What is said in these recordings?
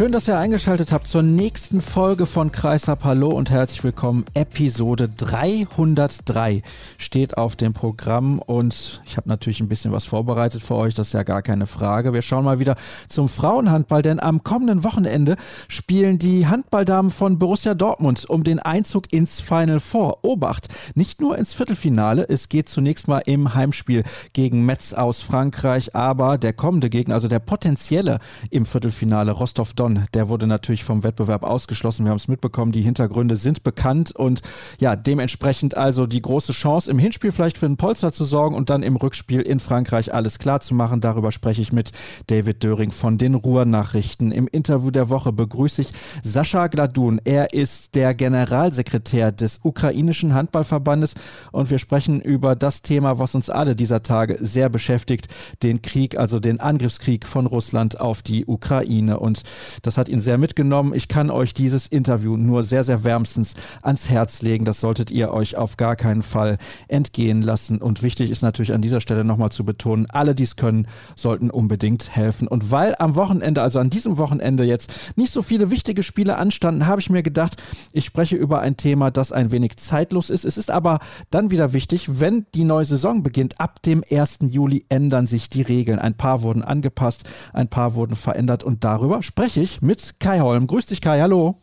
Schön, dass ihr eingeschaltet habt zur nächsten Folge von Kreisab. Hallo und herzlich willkommen. Episode 303 steht auf dem Programm und ich habe natürlich ein bisschen was vorbereitet für euch, das ist ja gar keine Frage. Wir schauen mal wieder zum Frauenhandball, denn am kommenden Wochenende spielen die Handballdamen von Borussia Dortmund um den Einzug ins Final Four. Obacht, nicht nur ins Viertelfinale, es geht zunächst mal im Heimspiel gegen Metz aus Frankreich, aber der kommende Gegner, also der potenzielle im Viertelfinale. Rostov Don, der wurde natürlich vom Wettbewerb ausgeschlossen. Wir haben es mitbekommen, die Hintergründe sind bekannt und ja, dementsprechend also die große Chance, im Hinspiel vielleicht für einen Polster zu sorgen und dann im Rückspiel in Frankreich alles klar zu machen. Darüber spreche ich mit David Döring von den Ruhrnachrichten. Im Interview der Woche begrüße ich Sascha Gladun. Er ist der Generalsekretär des ukrainischen Handballverbandes und wir sprechen über das Thema, was uns alle dieser Tage sehr beschäftigt, den Krieg, also den Angriffskrieg von Russland auf die Ukraine. Und das hat ihn sehr mitgenommen. Ich kann euch dieses Interview nur sehr, sehr wärmstens ans Herz legen. Das solltet ihr euch auf gar keinen Fall entgehen lassen. Und wichtig ist natürlich an dieser Stelle nochmal zu betonen, alle, die es können, sollten unbedingt helfen. Und weil am Wochenende, also an diesem Wochenende jetzt nicht so viele wichtige Spiele anstanden, habe ich mir gedacht, ich spreche über ein Thema, das ein wenig zeitlos ist. Es ist aber dann wieder wichtig, wenn die neue Saison beginnt, ab dem 1. Juli ändern sich die Regeln. Ein paar wurden angepasst, ein paar wurden verändert und darüber spreche ich mit Kai Holm. Grüß dich Kai, hallo.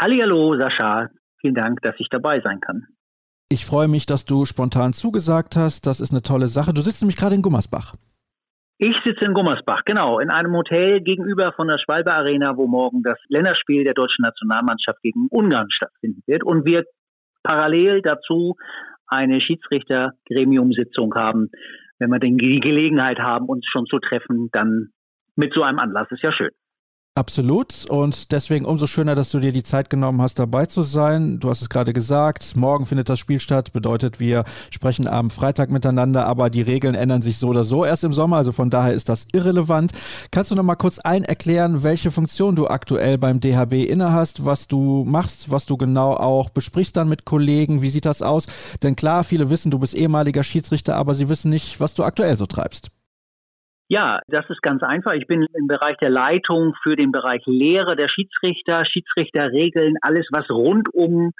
Hallo Sascha. Vielen Dank, dass ich dabei sein kann. Ich freue mich, dass du spontan zugesagt hast. Das ist eine tolle Sache. Du sitzt nämlich gerade in Gummersbach. Ich sitze in Gummersbach, genau, in einem Hotel gegenüber von der Schwalbe Arena, wo morgen das Länderspiel der deutschen Nationalmannschaft gegen Ungarn stattfinden wird. Und wir parallel dazu eine Schiedsrichtergremiumsitzung haben. Wenn wir denn die Gelegenheit haben, uns schon zu treffen, dann mit so einem Anlass ist ja schön. Absolut. Und deswegen umso schöner, dass du dir die Zeit genommen hast, dabei zu sein. Du hast es gerade gesagt, morgen findet das Spiel statt. Bedeutet, wir sprechen am Freitag miteinander, aber die Regeln ändern sich so oder so erst im Sommer. Also von daher ist das irrelevant. Kannst du noch mal kurz ein erklären, welche Funktion du aktuell beim DHB innehast, was du machst, was du genau auch besprichst dann mit Kollegen? Wie sieht das aus? Denn klar, viele wissen, du bist ehemaliger Schiedsrichter, aber sie wissen nicht, was du aktuell so treibst. Ja, das ist ganz einfach. Ich bin im Bereich der Leitung für den Bereich Lehre der Schiedsrichter, Schiedsrichterregeln, alles was rund um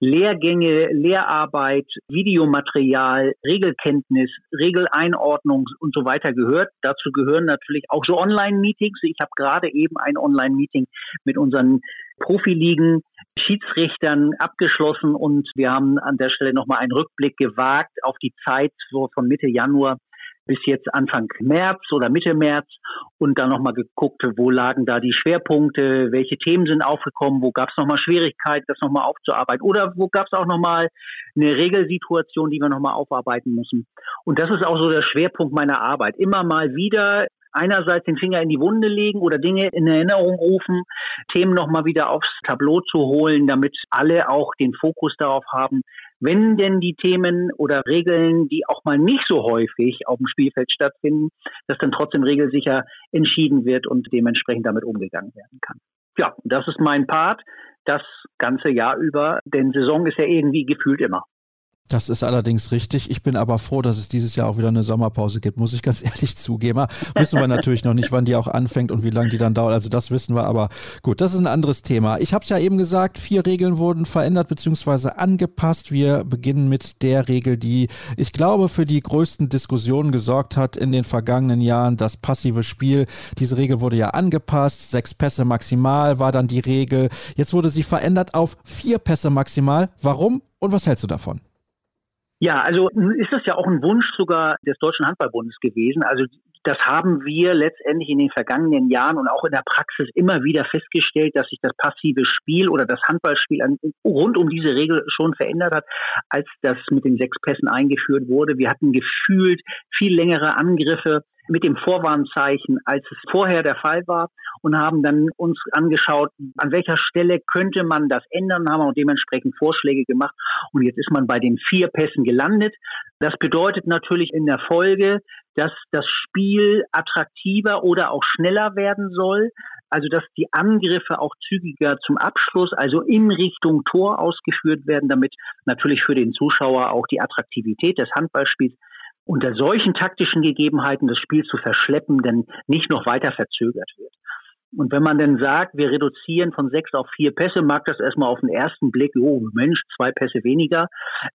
Lehrgänge, Lehrarbeit, Videomaterial, Regelkenntnis, Regeleinordnung und so weiter gehört. Dazu gehören natürlich auch so Online-Meetings. Ich habe gerade eben ein Online-Meeting mit unseren Profiligen, Schiedsrichtern abgeschlossen und wir haben an der Stelle nochmal einen Rückblick gewagt auf die Zeit von Mitte Januar bis jetzt Anfang März oder Mitte März und dann nochmal geguckt, wo lagen da die Schwerpunkte, welche Themen sind aufgekommen, wo gab es nochmal Schwierigkeiten, das nochmal aufzuarbeiten oder wo gab es auch nochmal eine Regelsituation, die wir nochmal aufarbeiten müssen. Und das ist auch so der Schwerpunkt meiner Arbeit. Immer mal wieder einerseits den Finger in die Wunde legen oder Dinge in Erinnerung rufen, Themen nochmal wieder aufs Tableau zu holen, damit alle auch den Fokus darauf haben, wenn denn die Themen oder Regeln, die auch mal nicht so häufig auf dem Spielfeld stattfinden, dass dann trotzdem regelsicher entschieden wird und dementsprechend damit umgegangen werden kann. Ja, das ist mein Part das ganze Jahr über, denn Saison ist ja irgendwie gefühlt immer. Das ist allerdings richtig. Ich bin aber froh, dass es dieses Jahr auch wieder eine Sommerpause gibt, muss ich ganz ehrlich zugeben. Wissen wir natürlich noch nicht, wann die auch anfängt und wie lange die dann dauert. Also das wissen wir, aber gut, das ist ein anderes Thema. Ich habe es ja eben gesagt, vier Regeln wurden verändert bzw. angepasst. Wir beginnen mit der Regel, die ich glaube für die größten Diskussionen gesorgt hat in den vergangenen Jahren, das passive Spiel. Diese Regel wurde ja angepasst, sechs Pässe maximal war dann die Regel. Jetzt wurde sie verändert auf vier Pässe maximal. Warum und was hältst du davon? Ja, also ist das ja auch ein Wunsch sogar des Deutschen Handballbundes gewesen. Also das haben wir letztendlich in den vergangenen Jahren und auch in der Praxis immer wieder festgestellt, dass sich das passive Spiel oder das Handballspiel rund um diese Regel schon verändert hat, als das mit den sechs Pässen eingeführt wurde. Wir hatten gefühlt viel längere Angriffe mit dem Vorwarnzeichen, als es vorher der Fall war und haben dann uns angeschaut, an welcher Stelle könnte man das ändern, haben auch dementsprechend Vorschläge gemacht und jetzt ist man bei den vier Pässen gelandet. Das bedeutet natürlich in der Folge, dass das Spiel attraktiver oder auch schneller werden soll. Also dass die Angriffe auch zügiger zum Abschluss, also in Richtung Tor ausgeführt werden, damit natürlich für den Zuschauer auch die Attraktivität des Handballspiels unter solchen taktischen Gegebenheiten das Spiel zu verschleppen, denn nicht noch weiter verzögert wird. Und wenn man dann sagt, wir reduzieren von sechs auf vier Pässe, mag das erstmal auf den ersten Blick, oh Mensch, zwei Pässe weniger.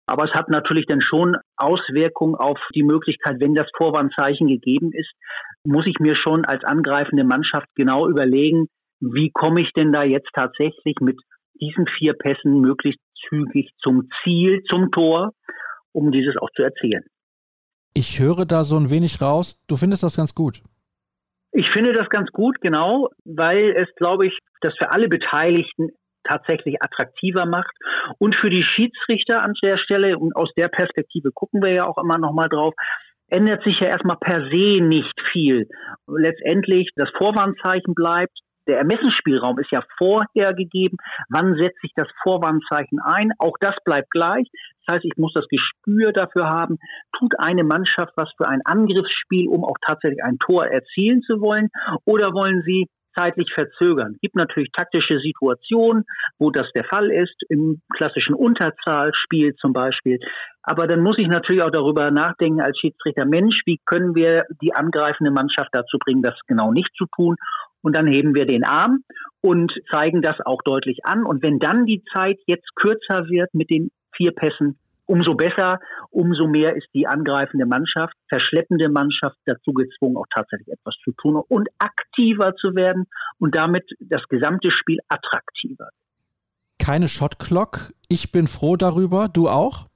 Aber es hat natürlich dann schon Auswirkungen auf die Möglichkeit, wenn das Vorwarnzeichen gegeben ist, muss ich mir schon als angreifende Mannschaft genau überlegen, wie komme ich denn da jetzt tatsächlich mit diesen vier Pässen möglichst zügig zum Ziel, zum Tor, um dieses auch zu erzielen. Ich höre da so ein wenig raus, du findest das ganz gut. Ich finde das ganz gut, genau, weil es, glaube ich, das für alle Beteiligten tatsächlich attraktiver macht und für die Schiedsrichter an der Stelle und aus der Perspektive gucken wir ja auch immer noch mal drauf ändert sich ja erstmal per se nicht viel. Letztendlich das Vorwarnzeichen bleibt, der Ermessensspielraum ist ja vorher gegeben. Wann setze ich das Vorwarnzeichen ein? Auch das bleibt gleich. Das heißt, ich muss das Gespür dafür haben, tut eine Mannschaft was für ein Angriffsspiel, um auch tatsächlich ein Tor erzielen zu wollen? Oder wollen sie zeitlich verzögern. Gibt natürlich taktische Situationen, wo das der Fall ist, im klassischen Unterzahlspiel zum Beispiel. Aber dann muss ich natürlich auch darüber nachdenken als Schiedsrichter, Mensch, wie können wir die angreifende Mannschaft dazu bringen, das genau nicht zu tun? Und dann heben wir den Arm und zeigen das auch deutlich an. Und wenn dann die Zeit jetzt kürzer wird mit den vier Pässen, umso besser, umso mehr ist die angreifende Mannschaft, verschleppende Mannschaft dazu gezwungen, auch tatsächlich etwas zu tun und aktiver zu werden und damit das gesamte Spiel attraktiver. Keine Shotclock. Ich bin froh darüber. Du auch?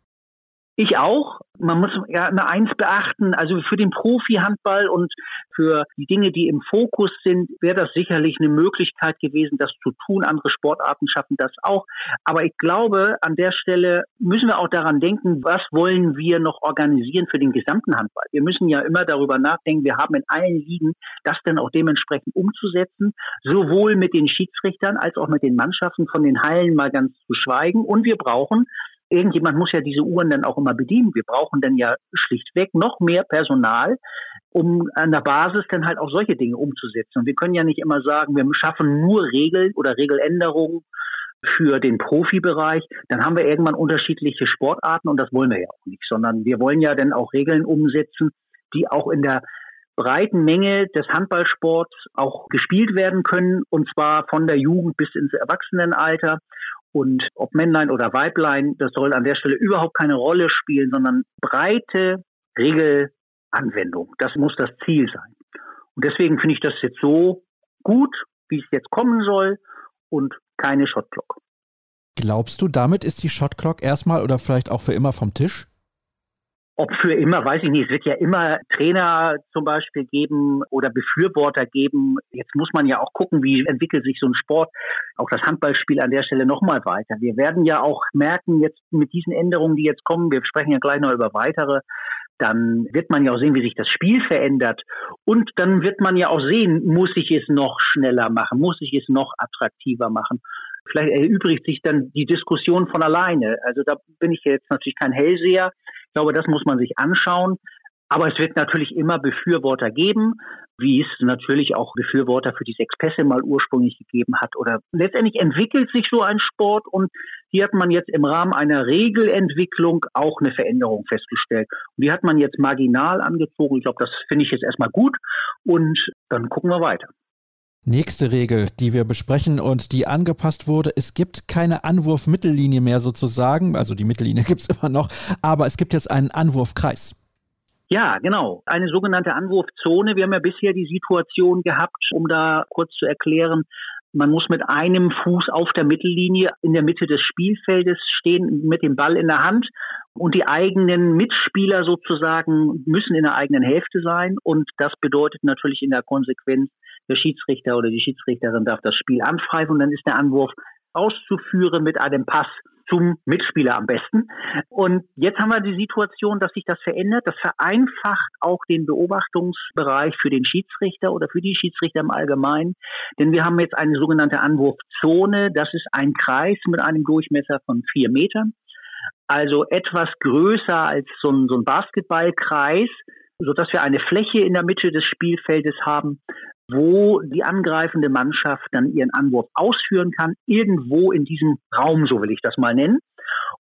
Ich auch. Man muss ja immer eins beachten, also für den Profi-Handball und für die Dinge, die im Fokus sind, wäre das sicherlich eine Möglichkeit gewesen, das zu tun. Andere Sportarten schaffen das auch. Aber ich glaube, an der Stelle müssen wir auch daran denken, was wollen wir noch organisieren für den gesamten Handball. Wir müssen ja immer darüber nachdenken, wir haben in allen Ligen das dann auch dementsprechend umzusetzen, sowohl mit den Schiedsrichtern als auch mit den Mannschaften von den Hallen mal ganz zu schweigen. Und wir brauchen irgendjemand muss ja diese Uhren dann auch immer bedienen. Wir brauchen dann ja schlichtweg noch mehr Personal, um an der Basis dann halt auch solche Dinge umzusetzen. Und wir können ja nicht immer sagen, wir schaffen nur Regeln oder Regeländerungen für den Profibereich, dann haben wir irgendwann unterschiedliche Sportarten und das wollen wir ja auch nicht, sondern wir wollen ja dann auch Regeln umsetzen, die auch in der breiten Menge des Handballsports auch gespielt werden können und zwar von der Jugend bis ins Erwachsenenalter und ob Männlein oder Weiblein, das soll an der Stelle überhaupt keine Rolle spielen, sondern breite Regelanwendung. Das muss das Ziel sein. Und deswegen finde ich das jetzt so gut, wie es jetzt kommen soll und keine Shotclock. Glaubst du, damit ist die Shotclock erstmal oder vielleicht auch für immer vom Tisch? Ob für immer, weiß ich nicht. Es wird ja immer Trainer zum Beispiel geben oder Befürworter geben. Jetzt muss man ja auch gucken, wie entwickelt sich so ein Sport, auch das Handballspiel an der Stelle nochmal weiter. Wir werden ja auch merken, jetzt mit diesen Änderungen, die jetzt kommen, wir sprechen ja gleich noch über weitere, dann wird man ja auch sehen, wie sich das Spiel verändert. Und dann wird man ja auch sehen, muss ich es noch schneller machen, muss ich es noch attraktiver machen. Vielleicht erübrigt sich dann die Diskussion von alleine. Also da bin ich jetzt natürlich kein Hellseher. Glaube, das muss man sich anschauen. Aber es wird natürlich immer Befürworter geben, wie es natürlich auch Befürworter für die sechs Pässe mal ursprünglich gegeben hat. Oder letztendlich entwickelt sich so ein Sport und hier hat man jetzt im Rahmen einer Regelentwicklung auch eine Veränderung festgestellt. Und die hat man jetzt marginal angezogen. Ich glaube, das finde ich jetzt erstmal gut und dann gucken wir weiter. Nächste Regel, die wir besprechen und die angepasst wurde, es gibt keine Anwurfmittellinie mehr sozusagen, also die Mittellinie gibt es immer noch, aber es gibt jetzt einen Anwurfkreis. Ja, genau. Eine sogenannte Anwurfzone. Wir haben ja bisher die Situation gehabt, um da kurz zu erklären, man muss mit einem Fuß auf der Mittellinie in der Mitte des Spielfeldes stehen, mit dem Ball in der Hand. Und die eigenen Mitspieler sozusagen müssen in der eigenen Hälfte sein. Und das bedeutet natürlich in der Konsequenz, der Schiedsrichter oder die Schiedsrichterin darf das Spiel anpfeifen und dann ist der Anwurf auszuführen mit einem Pass zum Mitspieler am besten. Und jetzt haben wir die Situation, dass sich das verändert. Das vereinfacht auch den Beobachtungsbereich für den Schiedsrichter oder für die Schiedsrichter im Allgemeinen. Denn wir haben jetzt eine sogenannte Anwurfzone. Das ist ein Kreis mit einem Durchmesser von vier Metern. Also etwas größer als so ein, so ein Basketballkreis, sodass wir eine Fläche in der Mitte des Spielfeldes haben, wo die angreifende Mannschaft dann ihren Anwurf ausführen kann, irgendwo in diesem Raum, so will ich das mal nennen.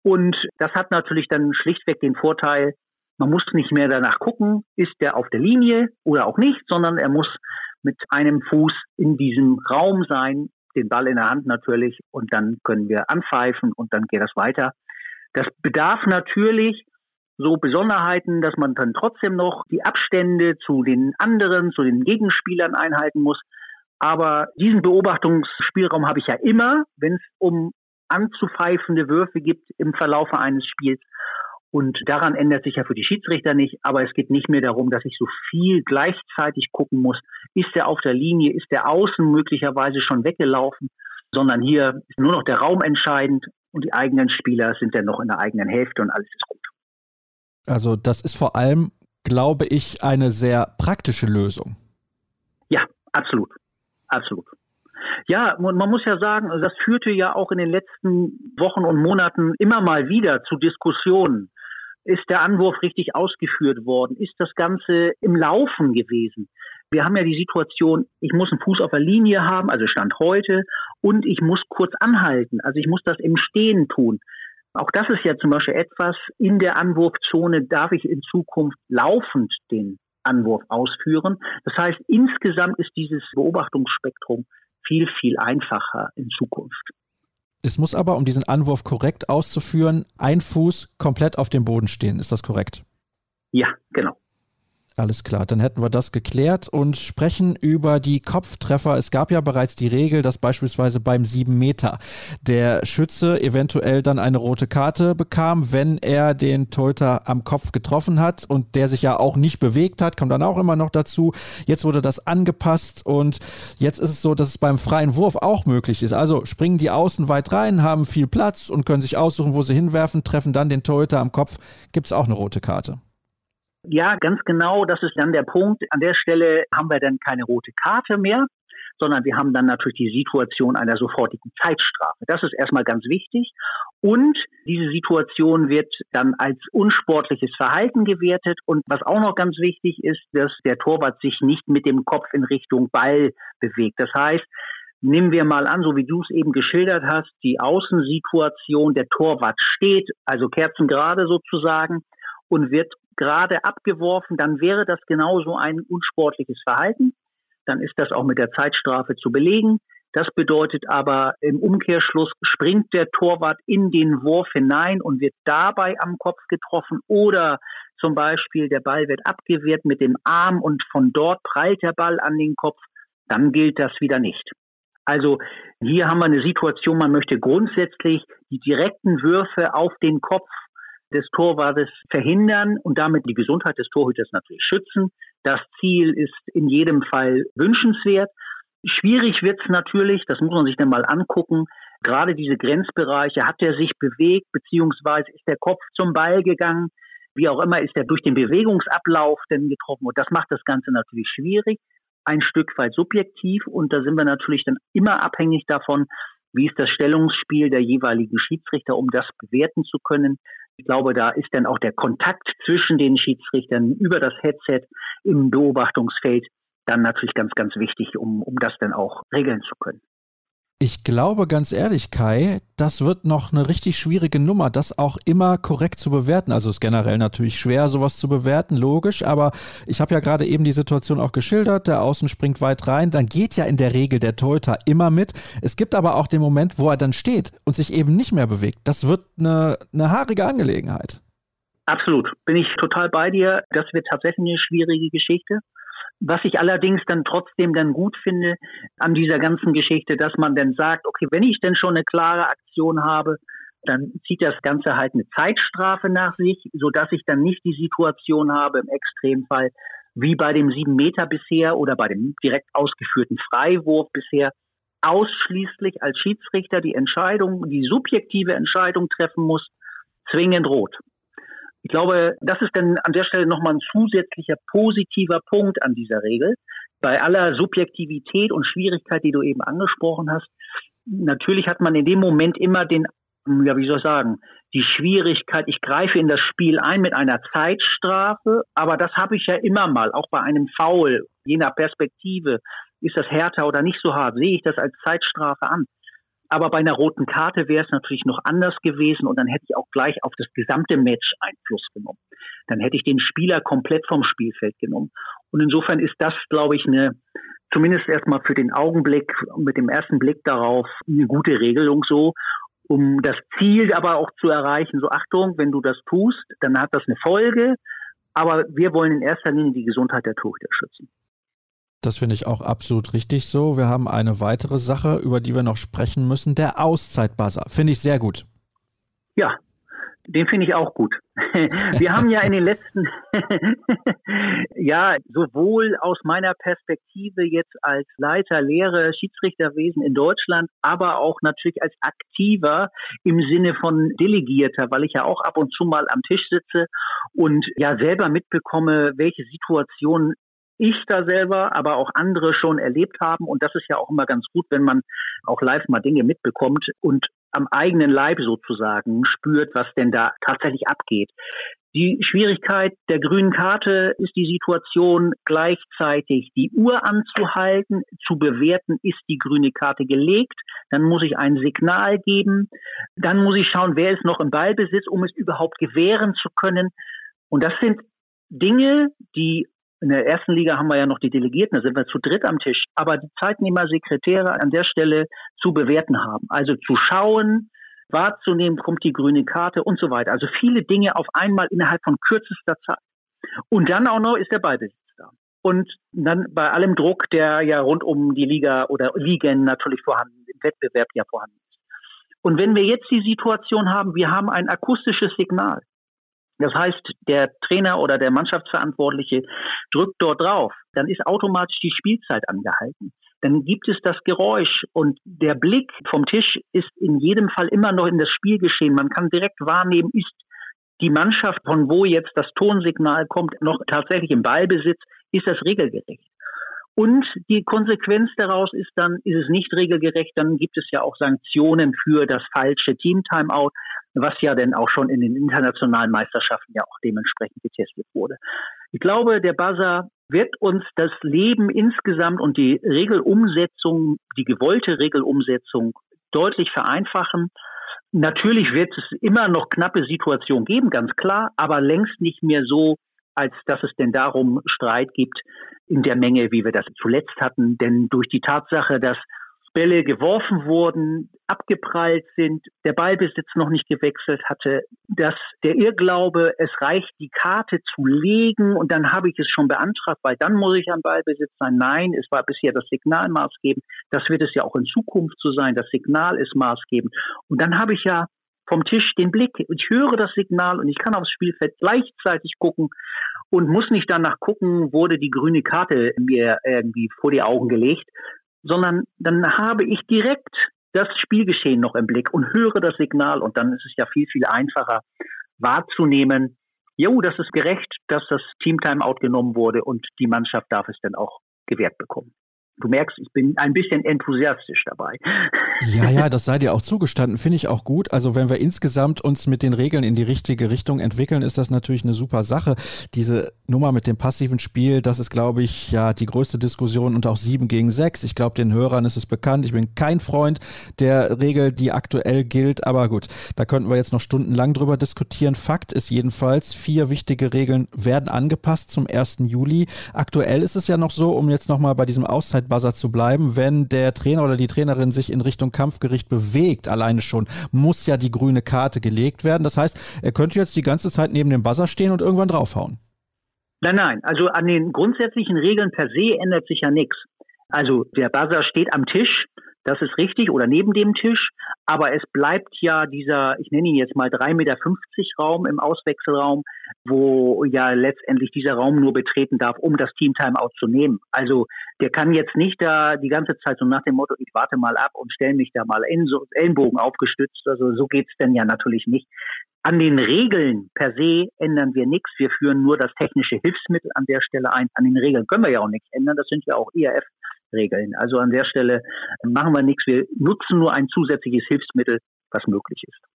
Und das hat natürlich dann schlichtweg den Vorteil, man muss nicht mehr danach gucken, ist der auf der Linie oder auch nicht, sondern er muss mit einem Fuß in diesem Raum sein, den Ball in der Hand natürlich, und dann können wir anpfeifen und dann geht das weiter. Das bedarf natürlich so Besonderheiten, dass man dann trotzdem noch die Abstände zu den anderen, zu den Gegenspielern einhalten muss. Aber diesen Beobachtungsspielraum habe ich ja immer, wenn es um anzupfeifende Würfe gibt im Verlaufe eines Spiels. Und daran ändert sich ja für die Schiedsrichter nicht. Aber es geht nicht mehr darum, dass ich so viel gleichzeitig gucken muss. Ist der auf der Linie? Ist der außen möglicherweise schon weggelaufen? Sondern hier ist nur noch der Raum entscheidend und die eigenen Spieler sind dann noch in der eigenen Hälfte und alles ist gut. Also das ist vor allem, glaube ich, eine sehr praktische Lösung. Ja, absolut. Absolut. Ja, man muss ja sagen, das führte ja auch in den letzten Wochen und Monaten immer mal wieder zu Diskussionen. Ist der Anwurf richtig ausgeführt worden? Ist das Ganze im Laufen gewesen? Wir haben ja die Situation, ich muss einen Fuß auf der Linie haben, also Stand heute, und ich muss kurz anhalten. Also ich muss das im Stehen tun. Auch das ist ja zum Beispiel etwas, in der Anwurfzone darf ich in Zukunft laufend den Anwurf ausführen. Das heißt, insgesamt ist dieses Beobachtungsspektrum viel, viel einfacher in Zukunft. Es muss aber, um diesen Anwurf korrekt auszuführen, ein Fuß komplett auf dem Boden stehen. Ist das korrekt? Ja, genau. Alles klar, dann hätten wir das geklärt und sprechen über die Kopftreffer. Es gab ja bereits die Regel, dass beispielsweise beim 7 Meter der Schütze eventuell dann eine rote Karte bekam, wenn er den Torhüter am Kopf getroffen hat und der sich ja auch nicht bewegt hat, kommt dann auch immer noch dazu. Jetzt wurde das angepasst und jetzt ist es so, dass es beim freien Wurf auch möglich ist. Also springen die Außen weit rein, haben viel Platz und können sich aussuchen, wo sie hinwerfen, treffen dann den Torhüter am Kopf, gibt es auch eine rote Karte. Ja, ganz genau. Das ist dann der Punkt. An der Stelle haben wir dann keine rote Karte mehr, sondern wir haben dann natürlich die Situation einer sofortigen Zeitstrafe. Das ist erstmal ganz wichtig. Und diese Situation wird dann als unsportliches Verhalten gewertet. Und was auch noch ganz wichtig ist, dass der Torwart sich nicht mit dem Kopf in Richtung Ball bewegt. Das heißt, Nehmen wir mal an, so wie du es eben geschildert hast, die Außensituation, der Torwart steht, also kerzengerade sozusagen, und wird gerade abgeworfen, dann wäre das genauso ein unsportliches Verhalten. Dann ist das auch mit der Zeitstrafe zu belegen. Das bedeutet aber im Umkehrschluss springt der Torwart in den Wurf hinein und wird dabei am Kopf getroffen oder zum Beispiel der Ball wird abgewehrt mit dem Arm und von dort prallt der Ball an den Kopf, dann gilt das wieder nicht. Also hier haben wir eine Situation, man möchte grundsätzlich die direkten Würfe auf den Kopf des Torwartes verhindern und damit die Gesundheit des Torhüters natürlich schützen. Das Ziel ist in jedem Fall wünschenswert. Schwierig wird es natürlich, das muss man sich dann mal angucken. Gerade diese Grenzbereiche, hat er sich bewegt, beziehungsweise ist der Kopf zum Ball gegangen? Wie auch immer, ist er durch den Bewegungsablauf denn getroffen? Und das macht das Ganze natürlich schwierig, ein Stück weit subjektiv. Und da sind wir natürlich dann immer abhängig davon, wie ist das Stellungsspiel der jeweiligen Schiedsrichter, um das bewerten zu können. Ich glaube, da ist dann auch der Kontakt zwischen den Schiedsrichtern über das Headset im Beobachtungsfeld dann natürlich ganz, ganz wichtig, um, um das dann auch regeln zu können. Ich glaube ganz ehrlich, Kai, das wird noch eine richtig schwierige Nummer, das auch immer korrekt zu bewerten. Also ist generell natürlich schwer, sowas zu bewerten, logisch, aber ich habe ja gerade eben die Situation auch geschildert, der Außen springt weit rein, dann geht ja in der Regel der Torhüter immer mit. Es gibt aber auch den Moment, wo er dann steht und sich eben nicht mehr bewegt. Das wird eine, eine haarige Angelegenheit. Absolut, bin ich total bei dir. Das wird tatsächlich eine schwierige Geschichte. Was ich allerdings dann trotzdem dann gut finde an dieser ganzen Geschichte, dass man dann sagt, okay, wenn ich denn schon eine klare Aktion habe, dann zieht das Ganze halt eine Zeitstrafe nach sich, so dass ich dann nicht die Situation habe im Extremfall wie bei dem sieben Meter bisher oder bei dem direkt ausgeführten Freiwurf bisher. ausschließlich als Schiedsrichter die Entscheidung, die subjektive Entscheidung treffen muss, zwingend rot. Ich glaube, das ist dann an der Stelle nochmal ein zusätzlicher positiver Punkt an dieser Regel. Bei aller Subjektivität und Schwierigkeit, die du eben angesprochen hast, natürlich hat man in dem Moment immer den, ja, wie soll ich sagen, die Schwierigkeit, ich greife in das Spiel ein mit einer Zeitstrafe, aber das habe ich ja immer mal, auch bei einem Foul, je nach Perspektive, ist das härter oder nicht so hart, sehe ich das als Zeitstrafe an. Aber bei einer roten Karte wäre es natürlich noch anders gewesen und dann hätte ich auch gleich auf das gesamte Match Einfluss genommen. Dann hätte ich den Spieler komplett vom Spielfeld genommen. Und insofern ist das, glaube ich, eine, zumindest erstmal für den Augenblick, mit dem ersten Blick darauf, eine gute Regelung so, um das Ziel aber auch zu erreichen. So Achtung, wenn du das tust, dann hat das eine Folge. Aber wir wollen in erster Linie die Gesundheit der Torhüter schützen. Das finde ich auch absolut richtig so. Wir haben eine weitere Sache, über die wir noch sprechen müssen. Der Auszeitbuzzer. Finde ich sehr gut. Ja, den finde ich auch gut. Wir haben ja in den letzten, ja, sowohl aus meiner Perspektive jetzt als Leiter Lehre Schiedsrichterwesen in Deutschland, aber auch natürlich als Aktiver im Sinne von Delegierter, weil ich ja auch ab und zu mal am Tisch sitze und ja selber mitbekomme, welche Situationen ich da selber, aber auch andere schon erlebt haben. Und das ist ja auch immer ganz gut, wenn man auch live mal Dinge mitbekommt und am eigenen Leib sozusagen spürt, was denn da tatsächlich abgeht. Die Schwierigkeit der grünen Karte ist die Situation, gleichzeitig die Uhr anzuhalten, zu bewerten, ist die grüne Karte gelegt, dann muss ich ein Signal geben, dann muss ich schauen, wer ist noch im Ballbesitz, um es überhaupt gewähren zu können. Und das sind Dinge, die in der ersten Liga haben wir ja noch die Delegierten, da sind wir zu dritt am Tisch. Aber die Zeitnehmer, Sekretäre an der Stelle zu bewerten haben. Also zu schauen, wahrzunehmen, kommt die grüne Karte und so weiter. Also viele Dinge auf einmal innerhalb von kürzester Zeit. Und dann auch noch ist der Ballbesitz da. Und dann bei allem Druck, der ja rund um die Liga oder Ligen natürlich vorhanden, im Wettbewerb ja vorhanden ist. Und wenn wir jetzt die Situation haben, wir haben ein akustisches Signal. Das heißt, der Trainer oder der Mannschaftsverantwortliche drückt dort drauf, dann ist automatisch die Spielzeit angehalten. Dann gibt es das Geräusch und der Blick vom Tisch ist in jedem Fall immer noch in das Spielgeschehen. Man kann direkt wahrnehmen, ist die Mannschaft, von wo jetzt das Tonsignal kommt, noch tatsächlich im Ballbesitz, ist das regelgerecht. Und die Konsequenz daraus ist dann, ist es nicht regelgerecht, dann gibt es ja auch Sanktionen für das falsche Team-Timeout was ja dann auch schon in den internationalen Meisterschaften ja auch dementsprechend getestet wurde. Ich glaube, der Buzzer wird uns das Leben insgesamt und die Regelumsetzung, die gewollte Regelumsetzung deutlich vereinfachen. Natürlich wird es immer noch knappe Situationen geben, ganz klar, aber längst nicht mehr so, als dass es denn darum Streit gibt in der Menge, wie wir das zuletzt hatten. Denn durch die Tatsache, dass Bälle geworfen wurden, abgeprallt sind, der Ballbesitz noch nicht gewechselt hatte, dass der Irrglaube, es reicht, die Karte zu legen und dann habe ich es schon beantragt, weil dann muss ich am Ballbesitz sein. Nein, es war bisher das Signal maßgebend. Das wird es ja auch in Zukunft so sein. Das Signal ist maßgebend. Und dann habe ich ja vom Tisch den Blick. Ich höre das Signal und ich kann aufs Spielfeld gleichzeitig gucken und muss nicht danach gucken, wurde die grüne Karte mir irgendwie vor die Augen gelegt, sondern dann habe ich direkt das Spielgeschehen noch im Blick und höre das Signal und dann ist es ja viel, viel einfacher wahrzunehmen, jo, das ist gerecht, dass das Team Timeout genommen wurde und die Mannschaft darf es dann auch gewährt bekommen. Du merkst, ich bin ein bisschen enthusiastisch dabei. Ja, ja, das sei dir auch zugestanden, finde ich auch gut. Also wenn wir insgesamt uns mit den Regeln in die richtige Richtung entwickeln, ist das natürlich eine super Sache. Diese Nummer mit dem passiven Spiel, das ist, glaube ich, ja die größte Diskussion und auch sieben gegen sechs. Ich glaube, den Hörern ist es bekannt. Ich bin kein Freund der Regel, die aktuell gilt, aber gut, da könnten wir jetzt noch stundenlang drüber diskutieren. Fakt ist jedenfalls, vier wichtige Regeln werden angepasst zum 1. Juli. Aktuell ist es ja noch so, um jetzt nochmal bei diesem Auszeit Buzzer zu bleiben. Wenn der Trainer oder die Trainerin sich in Richtung Kampfgericht bewegt, alleine schon, muss ja die grüne Karte gelegt werden. Das heißt, er könnte jetzt die ganze Zeit neben dem Buzzer stehen und irgendwann draufhauen. Nein, nein. Also an den grundsätzlichen Regeln per se ändert sich ja nichts. Also der Buzzer steht am Tisch. Das ist richtig oder neben dem Tisch. Aber es bleibt ja dieser, ich nenne ihn jetzt mal 3,50 Meter Raum im Auswechselraum, wo ja letztendlich dieser Raum nur betreten darf, um das Team Timeout zu nehmen. Also der kann jetzt nicht da die ganze Zeit so nach dem Motto, ich warte mal ab und stelle mich da mal in so Ellenbogen aufgestützt. Also so geht's denn ja natürlich nicht. An den Regeln per se ändern wir nichts. Wir führen nur das technische Hilfsmittel an der Stelle ein. An den Regeln können wir ja auch nichts ändern. Das sind ja auch IRF regeln. Also an der Stelle machen wir nichts. Wir nutzen nur ein zusätzliches Hilfsmittel, was möglich ist.